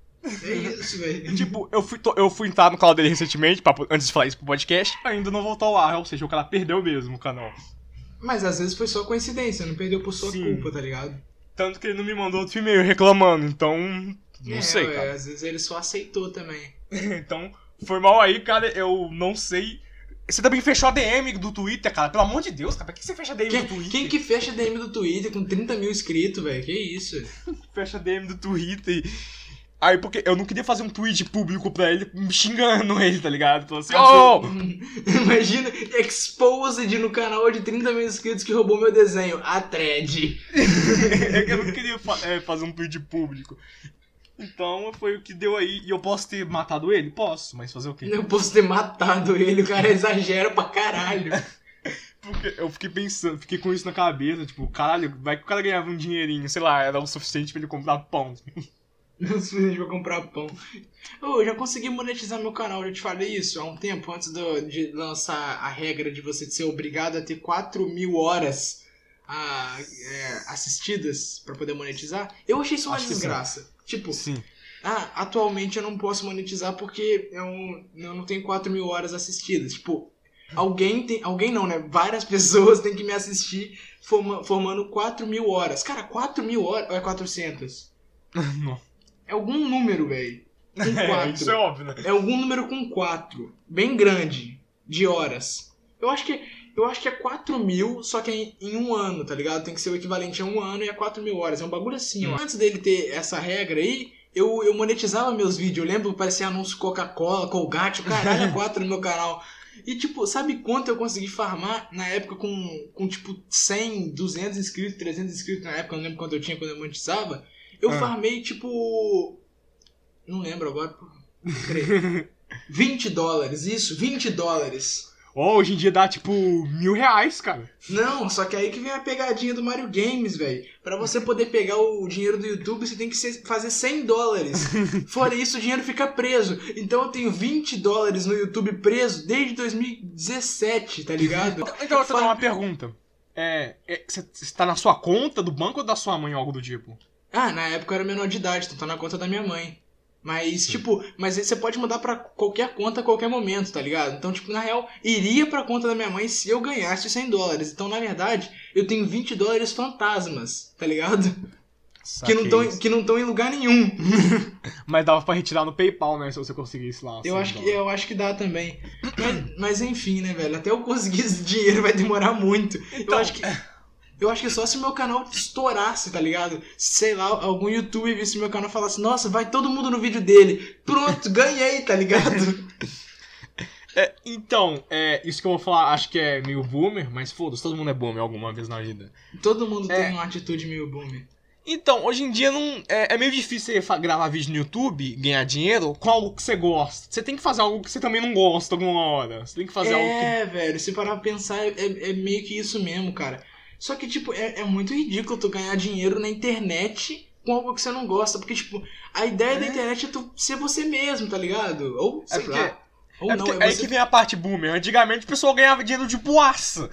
É isso, velho. Tipo, eu fui, eu fui entrar no canal dele recentemente, pra, antes de falar isso pro podcast, ainda não voltou ao ar, ou seja, o cara perdeu mesmo o canal. Mas às vezes foi só coincidência, não perdeu por sua Sim. culpa, tá ligado? Tanto que ele não me mandou outro e-mail reclamando, então. Não É, sei, ué, cara. Às vezes ele só aceitou também. Então, foi mal aí, cara, eu não sei. Você também fechou a DM do Twitter, cara. Pelo amor de Deus, cara. Por que você fecha a DM Quem, do Twitter? quem que fecha DM do Twitter com 30 mil inscritos, velho? Que isso? fecha a DM do Twitter? Aí, porque eu não queria fazer um tweet público pra ele, xingando ele, tá ligado? Falando assim, oh! Imagina, exposed no canal de 30 mil inscritos que roubou meu desenho. A thread. eu não queria fa- é, fazer um tweet público. Então foi o que deu aí. E eu posso ter matado ele? Posso, mas fazer o quê? Eu posso ter matado ele, o cara exagera pra caralho. Porque eu fiquei pensando, fiquei com isso na cabeça, tipo, caralho, vai que o cara ganhava um dinheirinho, sei lá, era o suficiente pra ele comprar pão. Não sei se vai comprar pão. Ô, eu já consegui monetizar meu canal, já te falei isso há um tempo, antes do- de lançar a regra de você ser obrigado a ter 4 mil horas ah, é, assistidas pra poder monetizar. Eu achei isso uma Acho desgraça. Tipo, Sim. ah, atualmente eu não posso monetizar porque eu, eu não tenho 4 mil horas assistidas. Tipo, alguém tem. Alguém não, né? Várias pessoas têm que me assistir forma- formando 4 mil horas. Cara, 4 mil horas. Ou é 400? Não. É algum número, velho. É, 4. isso é óbvio, né? É algum número com 4. Bem grande. De horas. Eu acho que. Eu acho que é 4 mil, só que é em, um ano, tá ligado? Tem que ser o equivalente a um ano e a 4 mil horas. É um bagulho assim, ó. Antes dele ter essa regra aí, eu, eu monetizava meus vídeos. Eu lembro que parecia anúncio Coca-Cola, Colgate, o caralho, é 4 no meu canal. E, tipo, sabe quanto eu consegui farmar na época com, com tipo, 100, 200 inscritos, 300 inscritos na época? Eu não lembro quanto eu tinha quando eu monetizava. Eu Ah. farmei, tipo... Não lembro agora. pô. Peraí. 20 dólares, isso, 20 dólares. Ó, hoje em dia dá tipo mil reais, cara. Não, só que aí que vem a pegadinha do Mario Games, velho. Pra você poder pegar o dinheiro do YouTube, você tem que fazer 100 dólares. Fora isso, o dinheiro fica preso. Então eu tenho 20 dólares no YouTube preso desde 2017, tá ligado? Então eu Fa- vou uma pergunta. É. é, Você tá na sua conta do banco ou da sua mãe ou algo do tipo? Ah, na época eu era menor de idade, então tá na conta da minha mãe. Mas, tipo, mas você pode mudar pra qualquer conta a qualquer momento, tá ligado? Então, tipo, na real, iria pra conta da minha mãe se eu ganhasse os 100 dólares. Então, na verdade, eu tenho 20 dólares fantasmas, tá ligado? Que não, tão, que não estão em lugar nenhum. Mas dava pra retirar no PayPal, né? Se você conseguisse lá. Eu acho, que, eu acho que dá também. Mas, mas enfim, né, velho? Até eu conseguir esse dinheiro vai demorar muito. Eu Então, acho que. Eu acho que só se meu canal estourasse, tá ligado? Sei lá, algum youtuber visse meu canal e falasse, nossa, vai todo mundo no vídeo dele. Pronto, ganhei, tá ligado? É, então, é, isso que eu vou falar, acho que é meio boomer, mas foda-se, todo mundo é boomer alguma vez na vida. Todo mundo É. tem uma atitude meio boomer. Então, hoje em dia não é, é meio difícil você gravar vídeo no YouTube ganhar dinheiro com algo que você gosta. Você tem que fazer algo que você também não gosta alguma hora. Você tem que fazer algo que. É, velho, se parar pra pensar, é, é meio que isso mesmo, cara. Só que, tipo, é, é muito ridículo tu ganhar dinheiro na internet com algo que você não gosta. Porque, tipo, a ideia da É. internet é tu ser você mesmo, tá ligado? Ou, sei porque- lá. Ou É não, porque é aí você... que vem a parte boomer. Antigamente o pessoal ganhava dinheiro de boaça.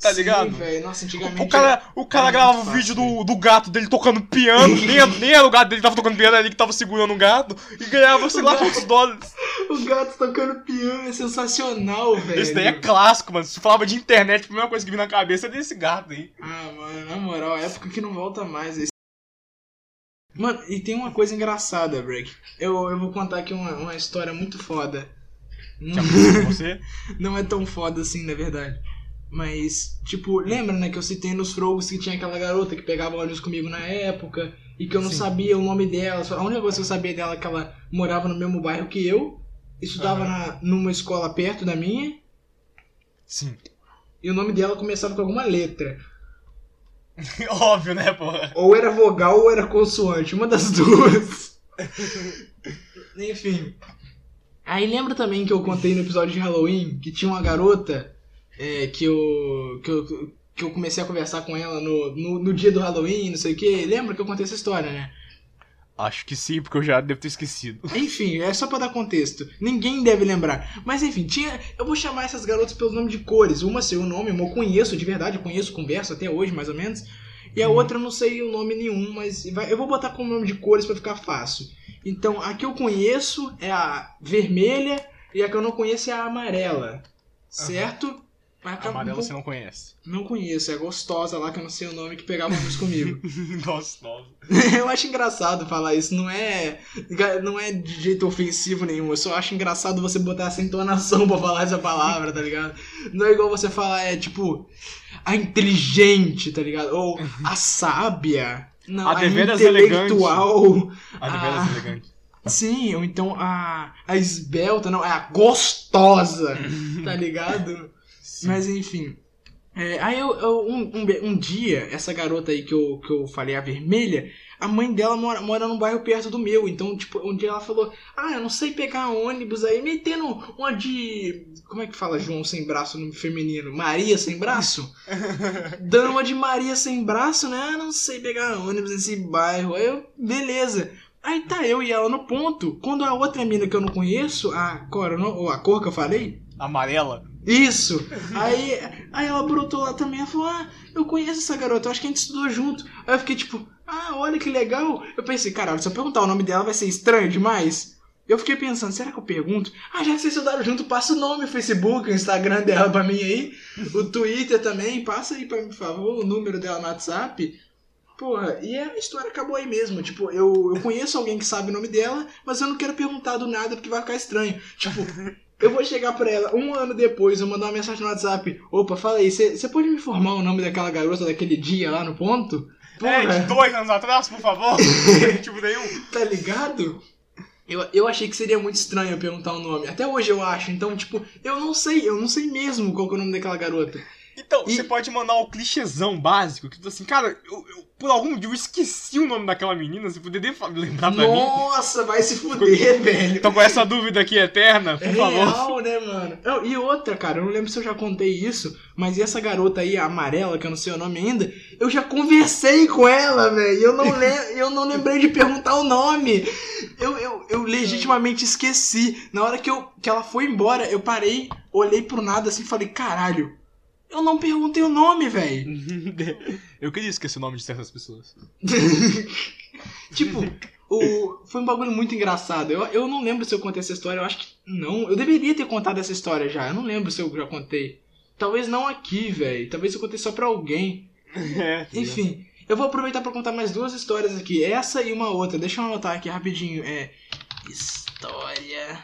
Tá Sim, ligado? Nossa, antigamente... O cara, o cara gravava o vídeo do, do gato dele tocando piano, nem, nem era o gato dele que tava tocando piano, era ele que tava segurando o gato, e ganhava sei lá quantos dólares. O gato tocando piano é sensacional, velho. Esse daí é clássico, mano. Se falava de internet, a primeira coisa que vinha na cabeça é desse gato aí. Ah, mano, na moral, época que não volta mais. Esse... Mano, e tem uma coisa engraçada, Break. Eu, eu vou contar aqui uma, uma história muito foda. Você? Não é tão foda assim, na verdade. Mas, tipo, lembra, né, que eu citei nos frogos que tinha aquela garota que pegava ônibus comigo na época e que eu não Sim. sabia o nome dela. Só- A única coisa que eu sabia dela é que ela morava no mesmo bairro que eu, estudava Aham. na, numa escola perto da minha, Sim. e o nome dela começava com alguma letra. Óbvio, né, porra? Ou era vogal ou era consoante, uma das duas. Enfim. Aí lembra também que eu contei no episódio de Halloween que tinha uma garota é, que, eu, que, eu, que eu comecei a conversar com ela no, no, no dia do Halloween, não sei o que. Lembra que eu contei essa história, né? Acho que sim, porque eu já devo ter esquecido. Enfim, é só pra dar contexto. Ninguém deve lembrar. Mas enfim, tinha. Eu vou chamar essas garotas pelo nome de cores. Uma sei o nome, uma eu conheço de verdade, eu conheço, converso até hoje, mais ou menos. E a Uhum. outra eu não sei o nome nenhum, mas vai- eu vou botar como nome de cores pra ficar fácil. Então, a que eu conheço é a vermelha e a que eu não conheço é a amarela. Certo? Acaba- amarela você não conhece. não conheço, é gostosa lá que eu não sei o nome que pegava ônibus comigo. Nossa. Eu acho engraçado falar isso, não é não é de jeito ofensivo nenhum, eu só acho engraçado você botar essa entonação pra falar essa palavra, tá ligado? Não é igual você falar, é tipo, a inteligente, tá ligado? Ou a sábia. Não, A a, deveras intelectual. A de Ah. veras elegante. Sim, ou então a, a esbelta, não, é a gostosa, tá ligado? Mas enfim. É, aí eu, eu- um, um, um dia, essa garota aí que eu, que eu falei, a vermelha, a mãe dela mora, mora num bairro perto do meu. Então, tipo, um dia ela falou: Ah, eu não sei pegar ônibus aí, metendo uma de. Como é que fala João sem braço no feminino? Maria sem braço? Dando uma de Maria sem braço, né? Ah, não sei pegar ônibus nesse bairro. Aí eu, beleza. Aí tá eu e ela no ponto. Quando a outra mina que eu não conheço, a cor, ou a cor que eu falei, Amarela. isso! Aí, aí ela brotou lá também, ela falou, ah, eu conheço essa garota, eu acho que a gente estudou junto. Aí eu fiquei tipo, ah, olha que legal. Eu pensei, caralho, se eu perguntar o nome dela vai ser estranho demais. Eu fiquei pensando, será que eu pergunto? Ah, já que vocês estudaram junto, passa o nome, o Facebook, o Instagram dela pra mim aí, o Twitter também, passa aí pra mim, por favor, o número dela no WhatsApp. Porra, e a história acabou aí mesmo. Tipo, eu, eu conheço alguém que sabe o nome dela, mas eu não quero perguntar do nada porque vai ficar estranho. Tipo, eu vou chegar pra ela um ano depois, eu mandar uma mensagem no WhatsApp. Opa, fala aí, você pode me informar o nome daquela garota daquele dia lá no ponto? É, de Porra, dois anos atrás, por favor. tipo nenhum. tá ligado? Eu, eu achei que seria muito estranho eu perguntar o nome. Até hoje eu acho. Então, tipo, eu não sei, eu não sei mesmo qual é o nome daquela garota. Então, E- você pode mandar o clichêzão básico, que tipo assim, cara, eu, eu- por algum motivo eu esqueci o nome daquela menina, você poderia fa- lembrar pra mim? Nossa, vai se fuder, velho. Então com essa dúvida aqui eterna, por É favor. real, né, mano? Não, E outra, cara, eu não lembro se eu já contei isso, mas essa garota aí, a amarela, que eu não sei o nome ainda, eu já conversei com ela, velho. e Eu não le- eu não lembrei de perguntar o nome. Eu, eu, eu legitimamente esqueci. Na hora que, eu, que ela foi embora, eu parei, olhei pro nada assim e falei, caralho, eu não perguntei o nome, velho. Eu queria esquecer o nome de certas pessoas. Tipo, o, foi um bagulho muito engraçado. Eu, eu não lembro se eu contei essa história, eu acho que não. Eu deveria ter contado essa história já. Eu não lembro se eu já contei. Talvez não aqui, velho. Talvez eu contei só pra alguém. É, Enfim, eu vou aproveitar pra contar mais duas histórias aqui. Essa e uma outra. Deixa eu anotar aqui rapidinho. É. História.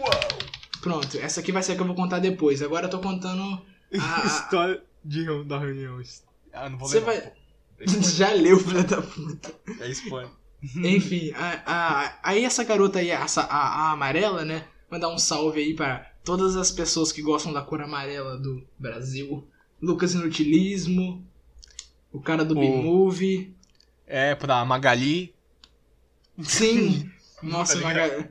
Uau. Pronto, essa aqui vai ser a que eu vou contar depois. Agora eu tô contando a- História de, da reunião. Ah, não vou Você vai. pô. Já leu, filha da puta. É spoiler. Enfim, a, a- aí essa garota aí, essa, a, a amarela, né? Mandar um salve aí para todas as pessoas que gostam da cor amarela do Brasil. Lucas Inutilismo, o cara do O- B-Movie. É, pra Magali. Sim! Nossa, Tá? Magali.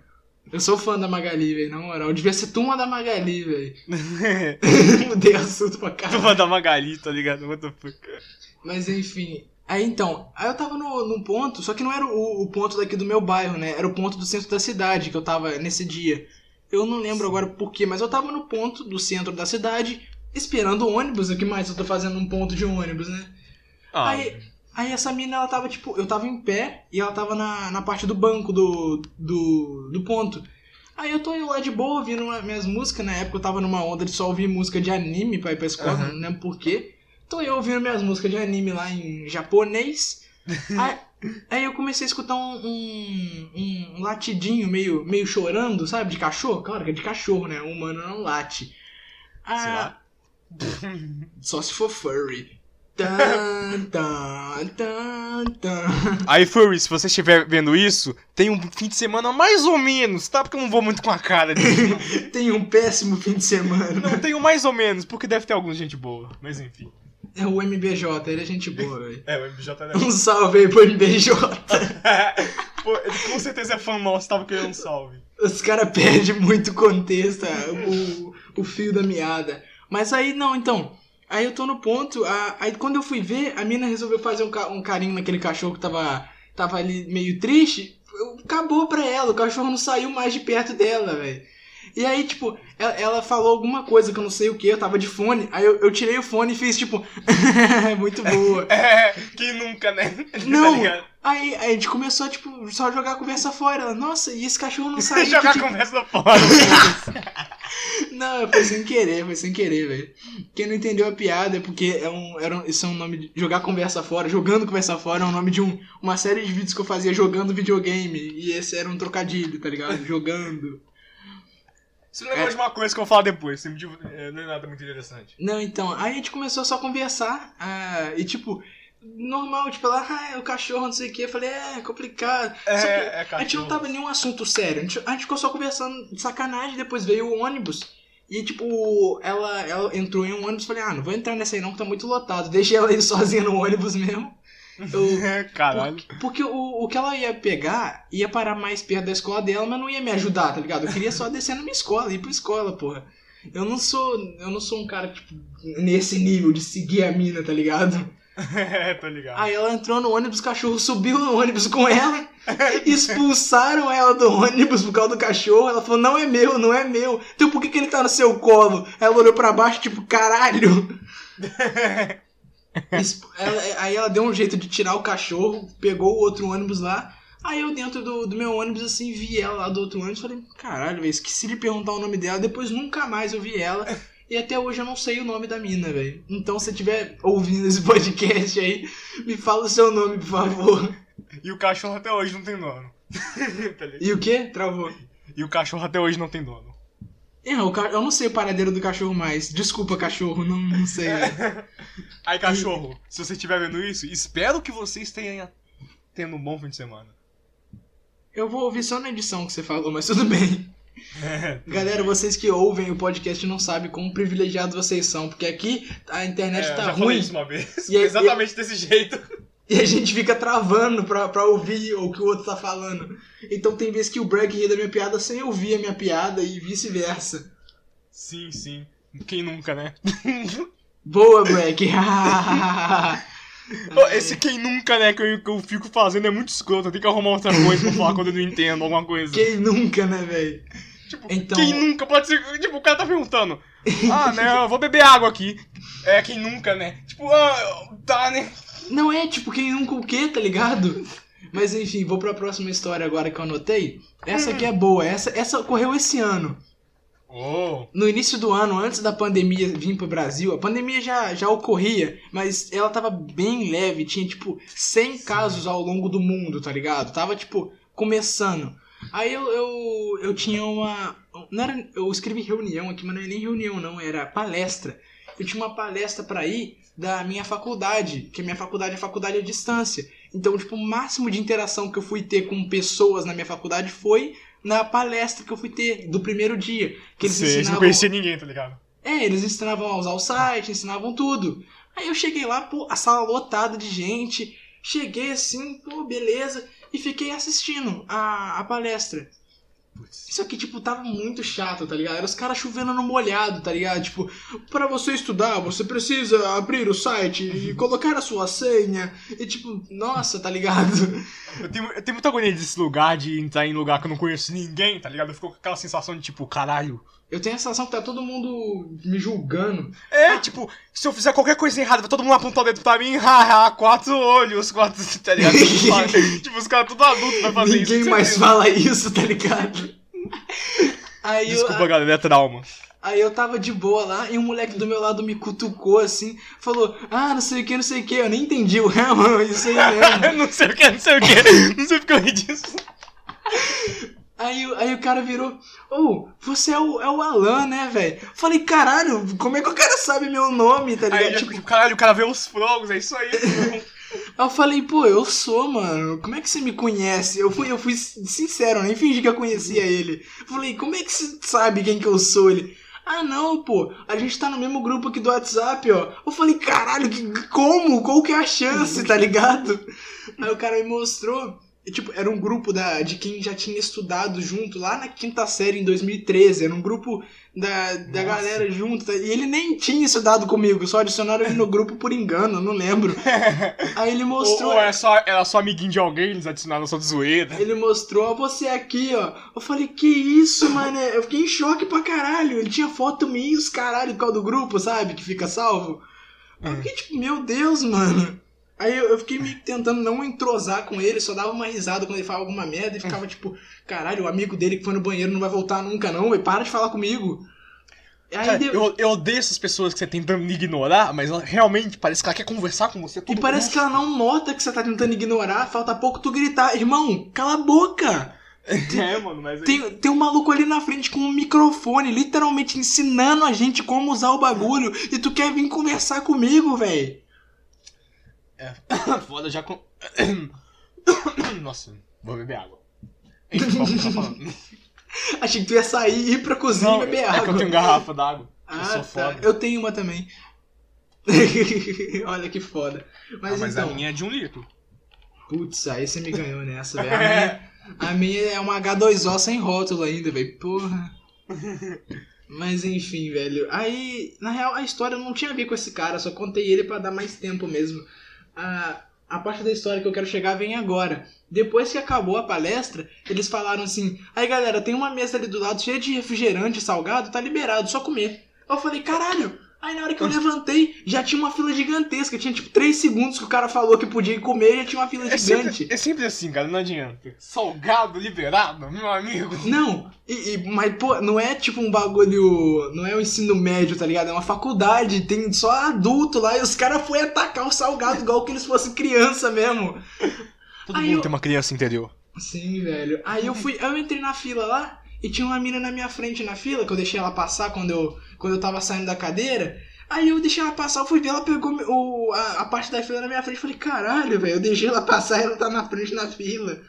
Eu sou fã da Magali, velho, na moral. Devia ser turma da Magali, velho. Mudei assunto pra caralho. Turma da Magali, tá ligado? What the fuck? Mas enfim. Aí então, aí eu tava no, num ponto, só que não era o, o ponto daqui do meu bairro, né? Era o ponto do centro da cidade que eu tava nesse dia. Eu não lembro agora por quê, mas eu tava no ponto do centro da cidade, esperando o ônibus. O que mais eu tô fazendo num ponto de ônibus, né? Ah, Aí, aí essa mina, ela tava tipo, eu tava em pé e ela tava na, na parte do banco do, do, do ponto. Aí eu tô indo lá de boa, ouvindo uma- minhas músicas. Na época eu tava numa onda de só ouvir música de anime pra ir pra escola, Aham. não lembro porquê. Tô eu ouvindo minhas músicas de anime lá em japonês. aí, aí eu comecei a escutar um, um, um latidinho meio, meio chorando, sabe? De cachorro. Claro que é de cachorro, né? O humano não late. Ah, Sei lá. só se for furry. Aí, Furry, se você estiver vendo isso, tem um fim de semana mais ou menos, tá? Porque eu não vou muito com a cara dele. Tem um péssimo fim de semana. não, tenho mais ou menos, porque deve ter alguma gente boa. Mas enfim. É o MBJ, ele é gente boa, velho. É, o MBJ é Um salve aí pro MBJ. Pô, com certeza é fã nosso, tava querendo um salve. Os caras perdem muito contexto, é, o, o fio da meada. Mas aí, não, então. Aí eu tô no ponto. a- aí quando eu fui ver, a mina resolveu fazer um, um carinho naquele cachorro que tava, tava ali meio triste. Acabou pra ela, o cachorro não saiu mais de perto dela, velho. E aí, tipo, ela, ela falou alguma coisa que eu não sei o que, eu tava de fone. Aí eu, eu tirei o fone e fiz, tipo, muito boa. É, quem nunca, né? Não, Tá aí, aí a gente começou, tipo, só a jogar a conversa fora. Ela, Nossa, e esse cachorro não saiu? Jogar que a que- conversa fora. Não, foi sem querer, foi sem querer, velho. Quem não entendeu a piada é porque é um, era um, isso é um nome de jogar conversa fora, jogando conversa fora é um nome de um, uma série de vídeos que eu fazia jogando videogame. E esse era um trocadilho, tá ligado? Jogando. Você me lembrou de uma coisa que eu vou falar depois, você me div- é, não é nada muito interessante. Não, então, aí a gente começou só a conversar, ah, e tipo, normal, tipo, ela, ah, é o cachorro, não sei o que. Eu falei, é, complicado. É, Só que é a gente não cachorro. tava em nenhum assunto sério. A gente, a gente ficou só conversando de sacanagem, depois veio o ônibus. E, tipo, ela, ela entrou em um ônibus e falei, ah, não vou entrar nessa aí não, que tá muito lotado. Deixei ela ir sozinha no ônibus mesmo. Eu, Caralho. por- porque o, o que ela ia pegar ia parar mais perto da escola dela, mas não ia me ajudar, tá ligado? Eu queria só descer na minha escola, ir pra escola, porra. Eu não sou. Eu não sou um cara, tipo, nesse nível de seguir a mina, tá ligado? É, tô ligado. Aí ela entrou no ônibus, o cachorro subiu no ônibus com ela, expulsaram ela do ônibus por causa do cachorro. Ela falou: Não é meu, não é meu. Então por que, que ele tá no seu colo? Ela olhou pra baixo, tipo, caralho. Ela- aí ela deu um jeito de tirar o cachorro, pegou o outro ônibus lá. Aí eu dentro do, do meu ônibus, assim, vi ela lá do outro ônibus. Falei, caralho, velho, esqueci de perguntar o nome dela. Depois nunca mais eu vi ela. E até hoje eu não sei o nome da mina, velho. Então se você estiver ouvindo esse podcast aí, me fala o seu nome, por favor. E o cachorro até hoje não tem dono. Tá? E o quê? Travou. E o cachorro até hoje não tem dono. É, o ca- eu não sei o paradeiro do cachorro mais. Desculpa, cachorro, não, não sei. velho. Aí, cachorro, se você estiver vendo isso, espero que vocês tenham tendo um bom fim de semana. Eu vou ouvir só na edição que você falou, mas tudo bem. Galera, vocês que ouvem o podcast não sabem como privilegiados vocês são, porque aqui a internet É, tá já falei ruim isso uma vez. E exatamente desse jeito. E a gente fica travando pra, pra ouvir o que o outro tá falando. Então tem vezes que o Breck ri da minha piada sem ouvir a minha piada e vice-versa. Sim, sim. Quem nunca, né? Boa, Breck! Ô, Esse quem nunca, né, que eu, que eu fico fazendo é muito escroto. Eu tenho que arrumar outra coisa pra falar quando eu não entendo alguma coisa. Quem nunca, né, velho? Tipo, Então- quem nunca pode ser. Tipo, o cara tá perguntando. Ah, né, eu vou beber água aqui. É, quem nunca, né? Tipo, ah, tá, né? Não é tipo quem nunca o quê, tá ligado? Mas enfim, vou pra próxima história agora que eu anotei. Essa aqui é boa, essa, essa ocorreu esse ano. Oh. No início do ano, antes da pandemia vir pro Brasil, a pandemia já, já ocorria, mas ela tava bem leve, tinha tipo 100 casos ao longo do mundo, tá ligado? Tava tipo começando. Aí eu, eu, eu tinha uma. Não era, eu escrevi reunião aqui, mas não é nem reunião, não, era palestra. eu tinha uma palestra pra ir da minha faculdade, que a minha faculdade é faculdade à distância. Então, tipo, o máximo de interação que eu fui ter com pessoas na minha faculdade foi na palestra que eu fui ter do primeiro dia. Que eles Você, você não ensinavam... conhecia ninguém, tá ligado? É, eles ensinavam a usar o site, ensinavam tudo. Aí eu cheguei lá, pô, a sala lotada de gente. Cheguei assim, pô, beleza. E fiquei assistindo a, a palestra. Só que, tipo, tava muito chato, tá ligado? Era os caras chovendo no molhado, tá ligado? Tipo, para você estudar, você precisa abrir o site e colocar a sua senha. E, tipo, nossa, tá ligado? Eu tenho, eu tenho muita agonia desse lugar, de entrar em lugar que eu não conheço ninguém, tá ligado? Eu fico com aquela sensação de tipo, caralho. Eu tenho a sensação que tá todo mundo me julgando. É, tipo, se eu fizer qualquer coisa errada, vai todo mundo apontar o dedo pra mim, haha, quatro olhos, quatro, tá ligado? tipo, os caras tudo adultos vai fazer isso. Ninguém mais fala isso, tá ligado? Aí eu, Desculpa, galera, é trauma. Aí eu tava de boa lá e um moleque do meu lado me cutucou assim, falou, ah, não sei o que, não sei o que, eu nem entendi o ramo, isso aí mesmo. não sei o que, não sei o que, não sei porque eu ri disso. Aí, o- aí o cara virou, ô, você é o, é o Alan, né, velho? Falei, caralho, como é que o cara sabe meu nome, tá ligado? Aí, Tipo, tipo, caralho, o cara vê os frogos, é isso aí. Aí eu falei, pô, eu sou, mano. Como é que você me conhece? Eu fui, eu fui sincero, nem fingi que eu conhecia ele. Falei, como é que você sabe quem que eu sou? Ele. Ah não, pô, a gente tá no mesmo grupo aqui do WhatsApp, ó. Eu falei, caralho, que, como? Qual que é a chance, tá ligado? Aí o cara me mostrou. E, tipo, era um grupo da, de quem já tinha estudado junto lá na quinta série em 2013. Era um grupo da, da Nossa. galera junto. E ele nem tinha estudado comigo, só adicionaram ele no grupo por engano, não lembro. Aí ele Ou, mostrou. ou é só, era só amiguinho de alguém, eles adicionaram só de zoeira. Ele mostrou, ó, você aqui, ó. Eu falei, que isso, mano? Eu fiquei em choque pra caralho. Ele tinha foto minha e os caralho por causa do grupo, sabe? Que fica salvo. Eu fiquei tipo, meu Deus, mano. Aí eu, eu fiquei meio que tentando não entrosar com ele, só dava uma risada quando ele falava alguma merda e ficava tipo, caralho, o amigo dele que foi no banheiro não vai voltar nunca, não, e para de falar comigo. Aí Cara, deu- eu, eu odeio essas pessoas que você tentando ignorar, mas ela realmente parece que ela quer conversar com você. E parece que ela não nota que você tá tentando ignorar, falta pouco tu gritar, irmão, cala a boca! É, mano, mas. Tem, tem um maluco ali na frente com um microfone, literalmente ensinando a gente como usar o bagulho, e tu quer vir conversar comigo, velho. Foda já com. Nossa, vou beber água. Enfim. Achei que tu ia sair e ir pra cozinha Não, e beber é água. que eu tenho garrafa d'água. eu Ah, sou tá. foda. Eu tenho uma também. Olha que foda. Mas, Ah, mas então. a minha é de um litro. Putz, aí você me ganhou nessa, velho. A minha, a minha é uma H2O sem rótulo ainda, velho. Porra. Mas enfim, velho. Aí, na real, a história não tinha a ver com esse cara, só contei ele pra dar mais tempo mesmo. A, a parte da história que eu quero chegar vem agora. Depois que acabou a palestra, eles falaram assim: aí galera, tem uma mesa ali do lado cheia de refrigerante salgado, tá liberado, só comer. Eu falei: caralho. Aí na hora que eu levantei, já tinha uma fila gigantesca. Tinha tipo 3 segundos que o cara falou que podia ir comer e já tinha uma fila É gigante. sempre, é sempre assim, cara, não adianta. Salgado, liberado, meu amigo. Não, e, e- mas pô, não é tipo um bagulho. Não é o ensino médio, tá ligado? É uma faculdade, tem só adulto lá e os caras foram atacar o salgado igual que eles fossem criança mesmo. Todo Aí mundo eu- tem uma criança interior. Sim, velho. Aí eu fui, eu entrei na fila lá e tinha uma mina na minha frente na fila, que eu deixei ela passar quando eu, quando eu tava saindo da cadeira. Aí eu deixei ela passar, eu fui ver, ela pegou o, a, a parte da fila na minha frente. Falei, caralho, velho, eu deixei ela passar e ela tá na frente na fila.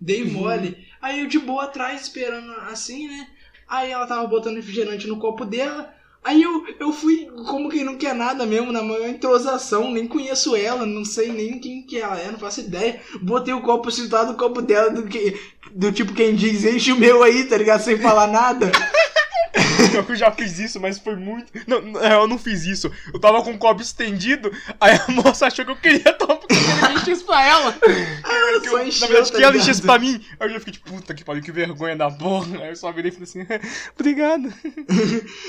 Dei mole. Aí eu de boa atrás, esperando assim, né? Aí ela tava botando refrigerante no copo dela. Aí eu, eu fui como quem não quer nada mesmo, na maior entrosação, nem conheço ela, não sei nem quem que ela é, não faço ideia. Botei o copo situado no copo dela, do, que, do tipo quem diz, enche o meu aí, tá ligado? Sem falar nada. Pior que eu já fiz isso, mas foi muito. Não, é, eu não fiz isso. Eu tava com o copo estendido, aí a moça achou que eu queria tomar porque eu queria isso pra ela. Ela Que só eu, encheu, na verdade, tá que ela enchesse pra mim. Aí eu já fiquei tipo, puta que pariu, que vergonha da porra. Aí eu só virei e falei assim, obrigado.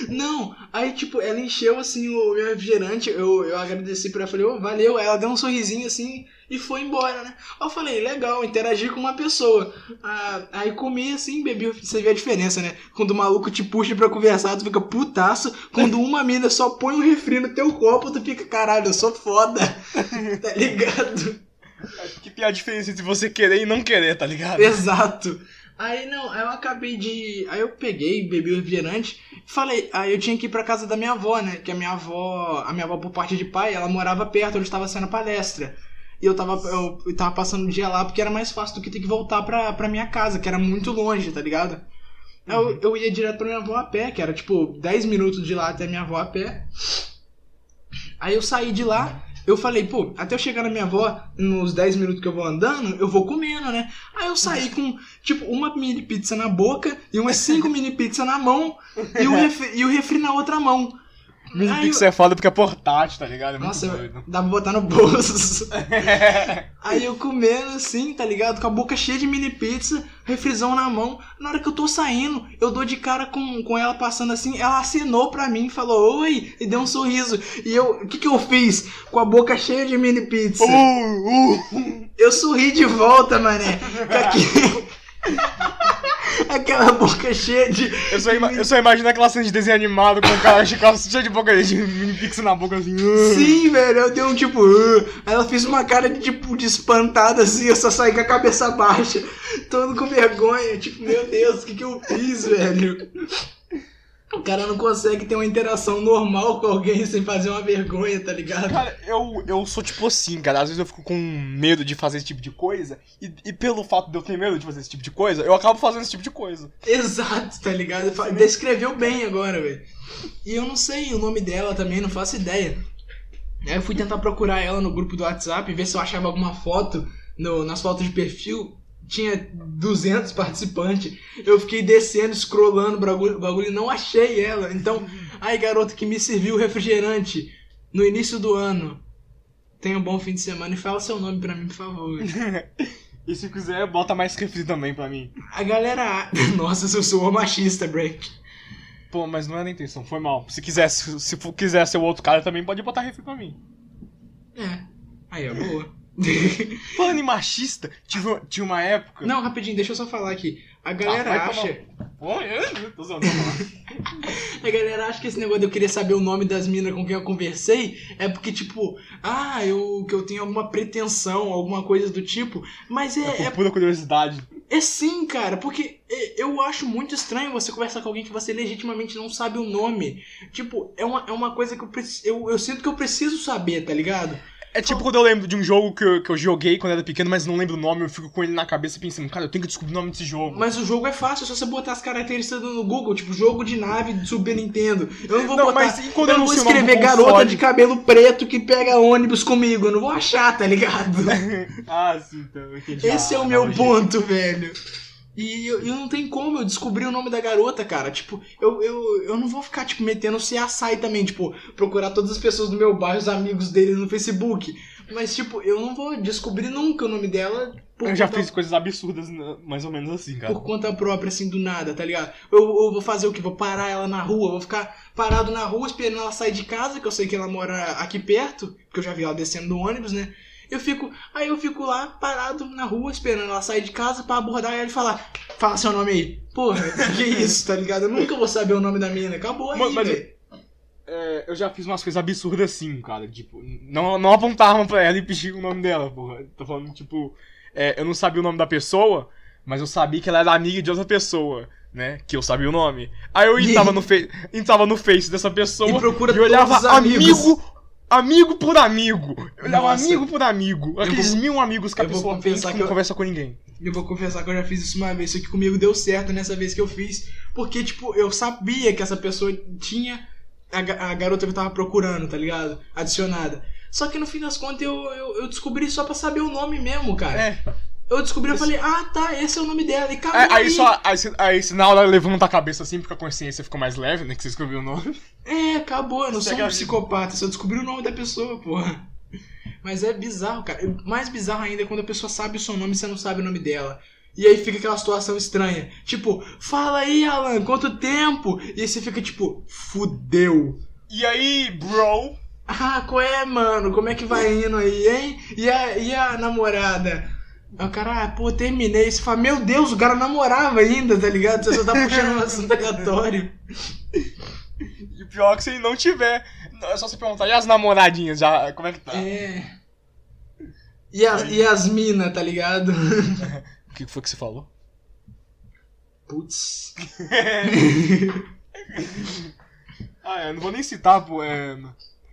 Não, aí tipo, ela encheu assim o meu refrigerante, eu, eu agradeci pra ela, falei, ô, valeu, aí ela deu um sorrisinho assim e foi embora, né? Aí eu falei, legal, interagir com uma pessoa. Ah, aí comi assim, bebi, você vê a diferença, né? Quando o maluco te puxa pra conversar, tu fica putaço, quando uma mina só põe um refri no teu copo, tu fica, caralho, eu sou foda, tá ligado? Que a diferença entre você querer e não querer, tá ligado? Exato. Aí não, aí eu acabei de. Aí eu peguei, bebi o refrigerante, falei, aí eu tinha que ir pra casa da minha avó, né? Que a minha avó, a minha avó por parte de pai, ela morava perto, onde estava sendo palestra. E eu tava, eu, eu tava passando o dia lá porque era mais fácil do que ter que voltar pra, pra minha casa, que era muito longe, tá ligado? Eu, eu ia direto pra minha avó a pé, que era tipo 10 minutos de lá até minha avó a pé. Aí eu saí de lá, eu falei, pô, até eu chegar na minha avó, nos 10 minutos que eu vou andando, eu vou comendo, né? Aí eu saí com, tipo, uma mini pizza na boca e umas 5 mini pizza na mão e o, refri, e o refri na outra mão. Mini Pix eu- é foda porque é portátil, tá ligado? É muito Nossa, doido. dá pra botar no bolso. Aí eu comendo assim, tá ligado? Com a boca cheia de mini pizza, refrisão na mão. Na hora que eu tô saindo, eu dou de cara com, com ela passando assim. Ela acenou pra mim, falou oi e deu um sorriso. E eu, o que que eu fiz? Com a boca cheia de mini pizza. Uh, uh. Eu sorri de volta, mané. Com aquele- Aquela boca cheia de. Eu, só ima- eu só imagino aquela cena de desenho animado com o cara cheio de boca de mini pix na boca assim. uh. Sim, velho, eu dei um tipo. Aí ela fez uma cara de tipo de espantada assim, eu só saí com a cabeça baixa, todo com vergonha. Tipo, meu Deus, o que, que eu fiz, velho? O cara não consegue ter uma interação normal com alguém sem fazer uma vergonha, tá ligado? Cara, eu, eu sou tipo assim, cara. Às vezes eu fico com medo de fazer esse tipo de coisa. E, e pelo fato de eu ter medo de fazer esse tipo de coisa, eu acabo fazendo esse tipo de coisa. Exato, tá ligado? Descreveu bem agora, velho. E eu não sei o nome dela também, não faço ideia. Aí eu fui tentar procurar ela no grupo do WhatsApp, ver se eu achava alguma foto no- nas fotos de perfil. Tinha 200 participantes. Eu fiquei descendo, scrollando o bagulho, e não achei ela. Então, ai garota que me serviu o refrigerante no início do ano. Tenha um bom fim de semana e fala seu nome pra mim, por favor. E se quiser, bota mais refri também pra mim. A galera. Nossa, eu sou machista, Break. Pô, mas não era a intenção, foi mal. Se quiser, se, se quiser ser o outro cara também, pode botar refri pra mim. É. Aí, ó, boa. Falando em machista, tive, tinha uma época. Não, rapidinho, deixa eu só falar aqui. A Ah, galera vai acha. Lá. A galera acha que esse negócio de eu querer saber o nome das minas com quem eu conversei é porque, tipo, ah, eu, que eu tenho alguma pretensão, alguma coisa do tipo. Mas É é, por é, pura curiosidade. é sim, cara, porque é- eu acho muito estranho você conversar com alguém que você legitimamente não sabe o nome. Tipo, é uma, é uma coisa que eu, preci- eu, eu sinto que eu preciso saber, tá ligado? É tipo quando eu lembro de um jogo que eu, que eu joguei quando era pequeno, mas não lembro o nome, eu fico com ele na cabeça pensando, cara, eu tenho que descobrir o nome desse jogo. Mas o jogo é fácil, é só você botar as características no Google, tipo, jogo de nave de Super Nintendo. Eu não vou Não, botar. mas quando eu eu não vou do escrever garota console? de cabelo preto que pega ônibus comigo. Eu não vou achar, tá ligado? ah, sim, então, entendi. Esse é o meu analogia. ponto, velho. E eu, eu não tem como eu descobrir o nome da garota, cara. Tipo, eu, eu, eu não vou ficar, tipo, metendo CSI também, tipo, procurar todas as pessoas do meu bairro, os amigos dele no Facebook. Mas, tipo, eu não vou descobrir nunca o nome dela. por Eu já fiz coisas absurdas, né, mais ou menos assim, cara. por conta própria, assim, do nada, tá ligado? Eu, eu vou fazer o que? Vou parar ela na rua, vou ficar parado na rua esperando ela sair de casa, que eu sei que ela mora aqui perto, porque eu já vi ela descendo do ônibus, né? Eu fico. Aí eu fico lá, parado na rua, esperando ela sair de casa pra abordar ela e falar, fala seu nome aí. Porra, que isso, tá ligado? Eu nunca vou saber o nome da menina. Acabou aí, Mas-. É, eu já fiz umas coisas absurdas assim, cara. Tipo, não, não apontar arma pra ela e pedir o nome dela, porra. Tô falando, tipo, é, eu não sabia o nome da pessoa, mas eu sabia que ela era amiga de outra pessoa, né? Que eu sabia o nome. Aí eu entrava no, fe... entrava no Face dessa pessoa E procura e olhava amigo, amigo por amigo. Olhava Nossa. amigo por amigo. Aqueles vou- mil amigos que a pessoa confessar que que não eu- conversa com ninguém. Eu vou confessar que eu já fiz isso uma vez, só que comigo deu certo nessa vez que eu fiz. Porque, tipo, eu sabia que essa pessoa tinha a, a garota que eu tava procurando, tá ligado? Adicionada. Só que no fim das contas eu, eu, eu descobri só pra saber o nome mesmo, cara. É. Eu descobri, eu falei, ah tá, esse é o nome dela. E acabou É, aí aí. só. Aí, aí na hora levanta a cabeça assim, porque a consciência ficou mais leve, né? Que você escreveu o nome. É, acabou, eu não sou Segue um psicopata, só descobri o nome da pessoa, porra. Mas é bizarro, cara. Mais bizarro ainda é quando a pessoa sabe o seu nome e você não sabe o nome dela. E aí fica aquela situação estranha. Tipo, fala aí, Alan, quanto tempo? E aí você fica tipo, fudeu. E aí, bro? Ah, qual é, mano? Como é que vai indo aí, hein? E a, e a namorada? Aí o cara, ah, pô, terminei. Você fala, meu Deus, o cara namorava ainda, tá ligado? Você só tá puxando um assunto aleatório. E o pior é que se ele não tiver. É só você perguntar, e as namoradinhas já? Como é que tá? É. E as, e as minas, tá ligado? O que foi que você falou? Putz. ah, é, não vou nem citar, pô, é,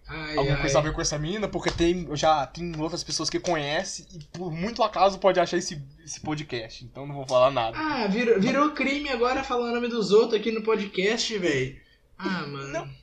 Ai, alguma ai. coisa a ver com essa menina, porque tem, já tem outras pessoas que conhecem e por muito acaso pode achar esse, esse podcast, então não vou falar nada. Ah, virou, virou crime agora falar o nome dos outros aqui no podcast, velho. Ah, mano. Não.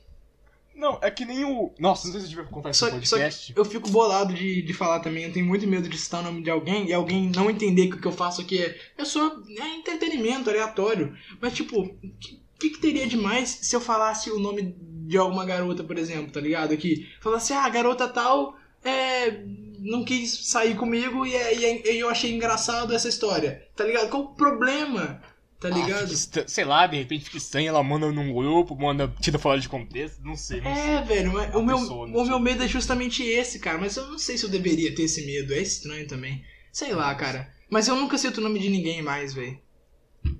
Não, é que nem o. Nossa, não sei se eu devia contar esse Só, só podcast. que eu fico bolado de, de falar também. Eu tenho muito medo de citar o nome de alguém e alguém não entender que o que eu faço aqui é, é só é entretenimento aleatório. Mas, tipo, o que, que, que teria de mais se eu falasse o nome de alguma garota, por exemplo, tá ligado? Aqui. Falasse, ah, a garota tal é, não quis sair comigo e, é- e é- e eu achei engraçado essa história, tá ligado? Qual o problema? Tá Ah, ligado? estra- sei lá, de repente fica estranho, ela manda num grupo, manda, tira fora de contexto, não sei, não sei. É, velho, mas o meu, pessoa, o sei. meu medo é justamente esse, cara. Mas eu não sei se eu deveria ter esse medo. É estranho também. Sei lá, cara. Mas eu nunca cito o nome de ninguém mais, velho.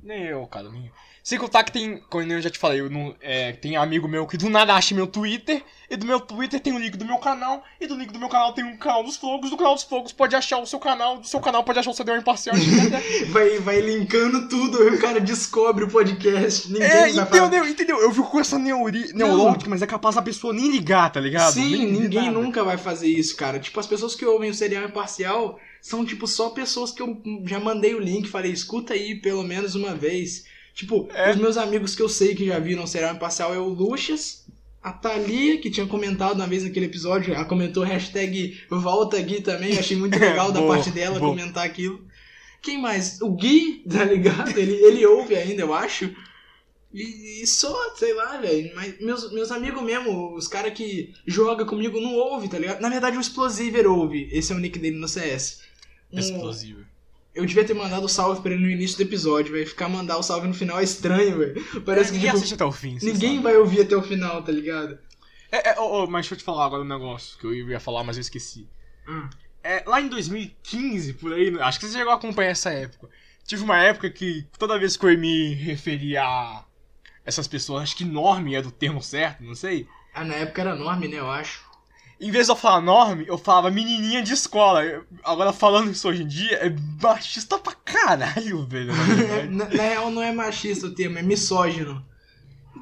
Nem eu, cara, nem eu. Que tem, como eu já te falei, não, é, tem amigo meu que do nada acha meu Twitter, e do meu Twitter tem o link do meu canal, e do link do meu canal tem um canal dos Flogos, do canal dos Flogos pode achar o seu canal, do seu canal pode achar o CDO imparcial. Vai, vai linkando tudo, aí o cara descobre o podcast. Ninguém é, vai falar. entendeu, entendeu? Eu fico com essa neuri, neurótica, mas é capaz a pessoa nem ligar, tá ligado? Sim, Nem- ninguém nada. nunca vai fazer isso, cara. Tipo, as pessoas que ouvem o serial imparcial são, tipo, só pessoas que eu já mandei o link, falei, escuta aí pelo menos uma vez. Tipo, É. os meus amigos que eu sei que já viram o serial imparcial é o Luxas, a Thalia, que tinha comentado uma vez naquele episódio, ela comentou hashtag volta Gui também, achei muito legal da Boa, parte dela boa. comentar aquilo. Quem mais? O Gui, tá ligado? Ele, ele ouve ainda, eu acho. E, e só, sei lá, velho. Mas meus, meus amigos mesmo, os caras que jogam comigo não ouvem, tá ligado? Na verdade, o Explosiver ouve. Esse é o nick dele no CS. Um- Explosivo. Eu devia ter mandado o salve pra ele no início do episódio, velho. Ficar mandar o salve no final é estranho, velho. Parece que ninguém tipo, assiste até o fim. ninguém sabe. vai ouvir até o final, tá ligado? É, é, ô, ô, mas deixa eu te falar agora um negócio que eu ia falar, mas eu esqueci. Hum. É, lá em 2015, por aí, acho que você chegou a acompanhar essa época. Tive uma época que toda vez que eu me referia a essas pessoas, acho que norme é do termo certo, não sei. Ah, na época era enorme, né, eu acho. Em vez de eu falar norme, eu falava menininha de escola. Eu- Agora falando isso hoje em dia, é machista pra caralho, velho. na na, real, não é machista o termo, é misógino.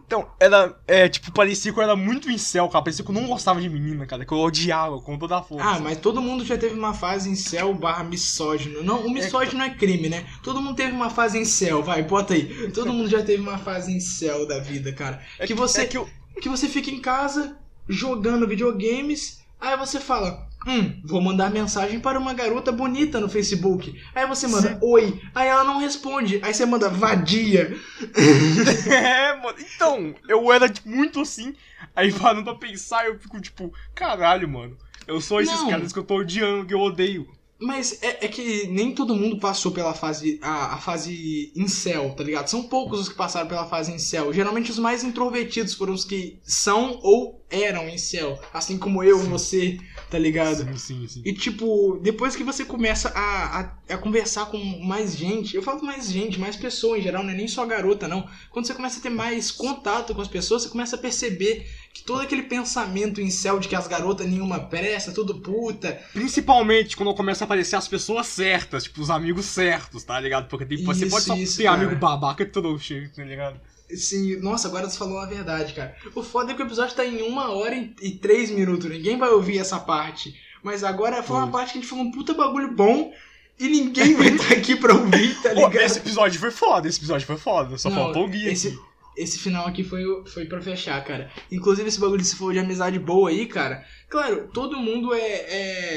Então, era, é, tipo, parecia que eu era muito incel, cara. Parecia que eu não gostava de menina, cara. Que eu odiava com toda a força. Ah, mas todo mundo já teve uma fase em céu barra misógino. Não, o misógino é crime, né? Todo mundo teve uma fase em céu, vai, bota aí. Todo mundo já teve uma fase em céu da vida, cara. É que você é que eu, que você fica em casa jogando videogames, aí você fala, hum, vou mandar mensagem para uma garota bonita no Facebook. Aí você manda oi, aí ela não responde, aí você manda vadia. É, mano. Então, eu era muito assim. Aí parando pra pensar, eu fico tipo, caralho, mano. Eu sou esses Não. caras que eu tô odiando, que eu odeio. Mas é, é que nem todo mundo passou pela fase a, a fase incel, tá ligado? São poucos os que passaram pela fase incel. Geralmente os mais introvertidos foram os que são ou eram incel, assim como eu, você, tá ligado? Sim, sim, sim. E tipo, depois que você começa a, a, a conversar com mais gente, eu falo mais gente, mais pessoas em geral, não é nem só garota, não. Quando você começa a ter mais contato com as pessoas, você começa a perceber que todo aquele pensamento em céu de que as garotas nenhuma presta, tudo puta. Principalmente quando começa a aparecer as pessoas certas, tipo, os amigos certos, tá ligado? Porque tipo, você Isso, pode só isso, ter cara. amigo babaca todo cheio, tá ligado? Sim, nossa, agora você falou a verdade, cara. O foda é que o episódio tá em uma hora e, e três minutos. Ninguém vai ouvir essa parte. Mas agora foi uma Foi. parte que a gente falou um puta bagulho bom e ninguém vai estar aqui pra ouvir, tá Pô, ligado? esse episódio foi foda, esse episódio foi foda. Só Não, faltou o guia. esse. Esse final aqui foi, foi pra fechar, cara. Inclusive, esse bagulho, se for de amizade boa aí, cara. Claro, todo mundo é,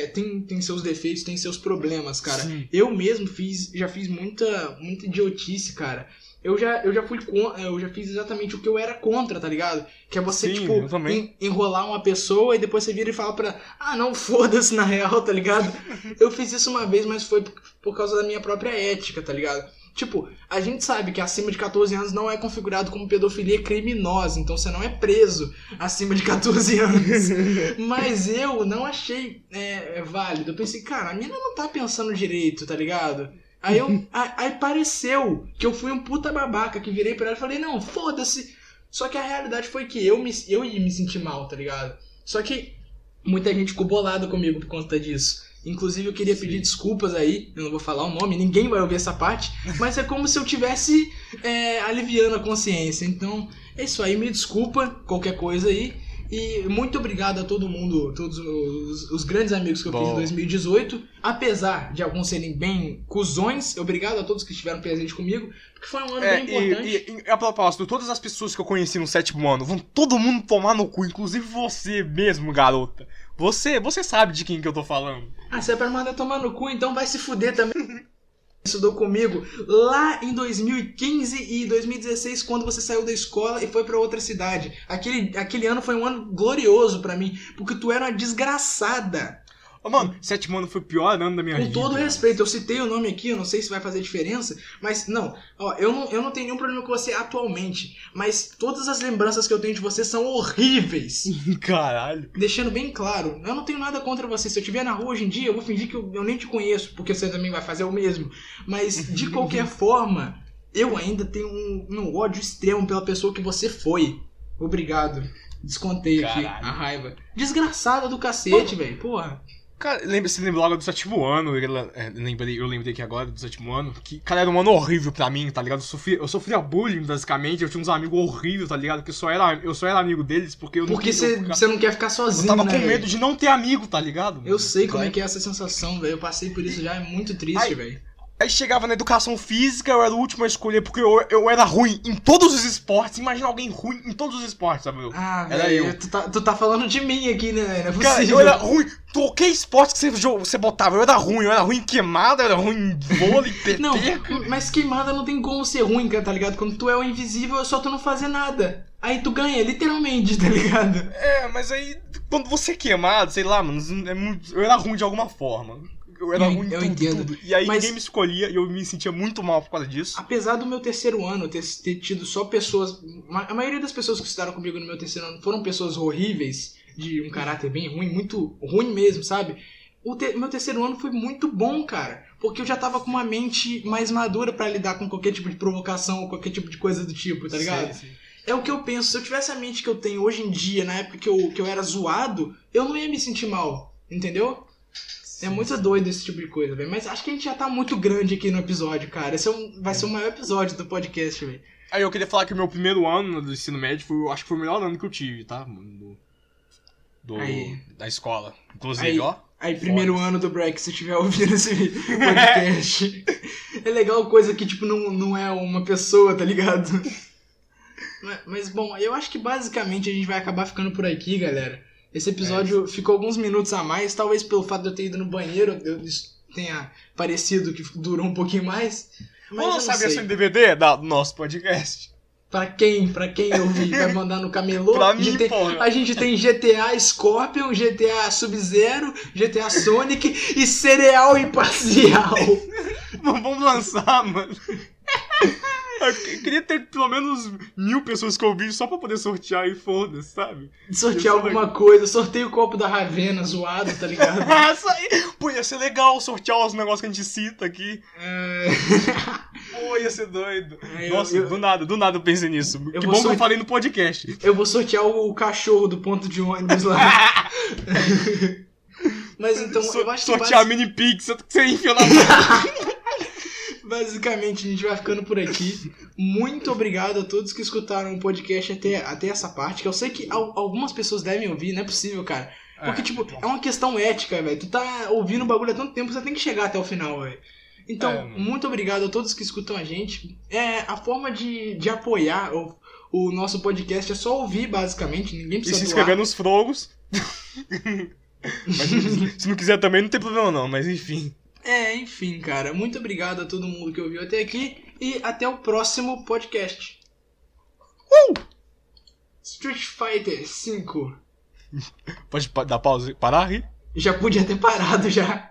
é tem, tem seus defeitos, tem seus problemas, cara. Sim. Eu mesmo fiz, já fiz muita, muita idiotice, cara. Eu já, eu já fui eu já fiz exatamente o que eu era contra, tá ligado? Que é você, Sim, tipo, en- enrolar uma pessoa e depois você vira e fala pra. Ah, não, foda-se na real, tá ligado? eu fiz isso uma vez, mas foi por causa da minha própria ética, tá ligado? Tipo, a gente sabe que acima de 14 anos não é configurado como pedofilia criminosa, então você não é preso acima de 14 anos. Mas eu não achei é, é, válido. Eu pensei, cara, a mina não tá pensando direito, tá ligado? Aí eu. aí pareceu que eu fui um puta babaca que virei pra ela e falei, não, foda-se. Só que a realidade foi que eu, me, eu ia me sentir mal, tá ligado? Só que muita gente ficou bolada comigo por conta disso. Inclusive eu queria pedir desculpas aí, eu não vou falar o nome, ninguém vai ouvir essa parte, mas é como se eu tivesse é, aliviando a consciência. Então, é isso aí. Me desculpa qualquer coisa aí. E muito obrigado a todo mundo, todos os, os grandes amigos que eu fiz Bom. em 2018. Apesar de alguns serem bem cuzões, obrigado a todos que estiveram presentes comigo, porque foi um ano É, bem importante. e, e, e a propósito, todas as pessoas que eu conheci no sétimo ano vão todo mundo tomar no cu, inclusive você mesmo, garota. Você, você sabe de quem que eu tô falando. Ah, você pra mandar tomar no cu, então vai se fuder também. Estudou comigo lá em 2015 e 2016, quando você saiu da escola e foi pra outra cidade. Aquele, aquele ano foi um ano glorioso pra mim, porque tu era uma desgraçada. Ô, mano, sétimo ano foi o pior ano da minha Com vida. todo respeito, eu citei o nome aqui, eu não sei se vai fazer diferença, mas não, ó, eu não, eu não tenho nenhum problema com você atualmente, mas todas as lembranças que eu tenho de você são horríveis. Caralho. Deixando bem claro, eu não tenho nada contra você. Se eu estiver na rua hoje em dia, eu vou fingir que eu, eu nem te conheço, porque você também vai fazer o mesmo. Mas, de qualquer forma, eu ainda tenho um, um ódio extremo pela pessoa que você foi. Obrigado. Descontei aqui Caralho. a raiva. Desgraçada do cacete, velho. Porra. Cara, lembra, você lembra logo do sétimo ano, eu, é, lembrei, eu lembrei aqui agora do sétimo ano, que, cara, era um ano horrível pra mim, tá ligado? Eu sofria, eu sofria bullying, basicamente, eu tinha uns amigos horríveis, tá ligado? Que só era, eu só era amigo deles porque eu não Porque você eu, não quer ficar eu sozinho, tava né, com medo de não ter amigo, tá ligado? Eu sei como é que é essa sensação, velho. Eu passei por isso já, é muito triste, velho. Aí chegava na educação física, eu era o último a escolher, porque eu, eu era ruim em todos os esportes. Imagina alguém ruim em todos os esportes, sabe? Ah, Era velho, eu. tu tá, tu tá falando de mim aqui, né? Não é Cara, eu era ruim. Qualquer esporte que você, você botava, eu era ruim. Eu era ruim em queimada, eu era ruim em vôlei, Não, peteca. mas queimada não tem como ser ruim, cara, tá ligado? Quando tu é o invisível, é só tu não fazer nada. Aí tu ganha, literalmente, tá ligado? É, mas aí, quando você é queimado, sei lá, mano, é eu era ruim de alguma forma. Eu era Eu- ruim eu tudo, entendo. tudo. E aí Mas- ninguém me escolhia e eu me sentia muito mal por causa disso. Apesar do meu terceiro ano ter, ter tido só pessoas. A maioria das pessoas que estudaram comigo no meu terceiro ano foram pessoas horríveis, de um caráter bem ruim, muito ruim mesmo, sabe? O te- meu terceiro ano foi muito bom, cara. Porque eu já tava com uma mente mais madura pra lidar com qualquer tipo de provocação ou qualquer tipo de coisa do tipo, tá ligado? Sei, sei. É o que eu penso. Se eu tivesse a mente que eu tenho hoje em dia, na época que eu, que eu era zoado, eu não ia me sentir mal. Entendeu? É muito doido esse tipo de coisa, velho. Mas acho que a gente já tá muito grande aqui no episódio, cara. Esse é um- vai ser o maior episódio do podcast, velho. Aí eu queria falar que o meu primeiro ano do ensino médio foi, acho que foi o melhor ano que eu tive, tá? Do, do- da escola. Inclusive, Aí. ó. Aí, primeiro ano do break, se estiver ouvindo esse podcast. é legal coisa que, tipo, não, não é uma pessoa, tá ligado? Mas, bom, eu acho que basicamente a gente vai acabar ficando por aqui, galera. Esse episódio ficou alguns minutos a mais, talvez pelo fato de eu ter ido no banheiro, eu, isso tenha parecido que durou um pouquinho mais. Mas Vamos não lançar a versão em DVD da, do nosso podcast? Pra quem? Pra quem ouvir? Vai mandar no camelô? Pra a, gente mim, porra. a gente tem GTA Scorpion, GTA Sub-Zero, GTA Sonic e Cereal Imparcial. Vamos lançar, mano. Eu que- queria ter pelo menos mil pessoas que ouvissem só pra poder sortear e foda-se, sabe? Sortear alguma coisa, sorteio o copo da Ravena zoado, tá ligado? Ah! Pô, ia ser legal sortear os negócios que a gente cita aqui. É... Pô, ia ser doido. É, eu- Nossa, eu- do nada, do nada eu pensei nisso. que vou bom que eu sorte- falei no podcast. Eu vou sortear o, o cachorro do ponto de ônibus lá. Mas então, So- eu acho que sortear a basi- mini pizza que você enfia na. Basicamente a gente vai ficando por aqui. Muito obrigado a todos que escutaram o podcast até, até essa parte, que eu sei que al- algumas pessoas devem ouvir, não é possível, cara. Porque, É, tipo, é uma questão ética, velho. Tu tá ouvindo o bagulho há tanto tempo, você tem que chegar até o final, velho. Então, É, muito obrigado a todos que escutam a gente. É, a forma de, de apoiar o, o nosso podcast é só ouvir, basicamente. Ninguém E precisa se doar. inscrever nos frogos. Mas se não quiser também, não tem problema não, mas enfim. É, enfim, cara. Muito obrigado a todo mundo que ouviu até aqui. E até o próximo podcast. Uh! Street Fighter 5. Pode dar pausa e parar? Já podia ter parado já.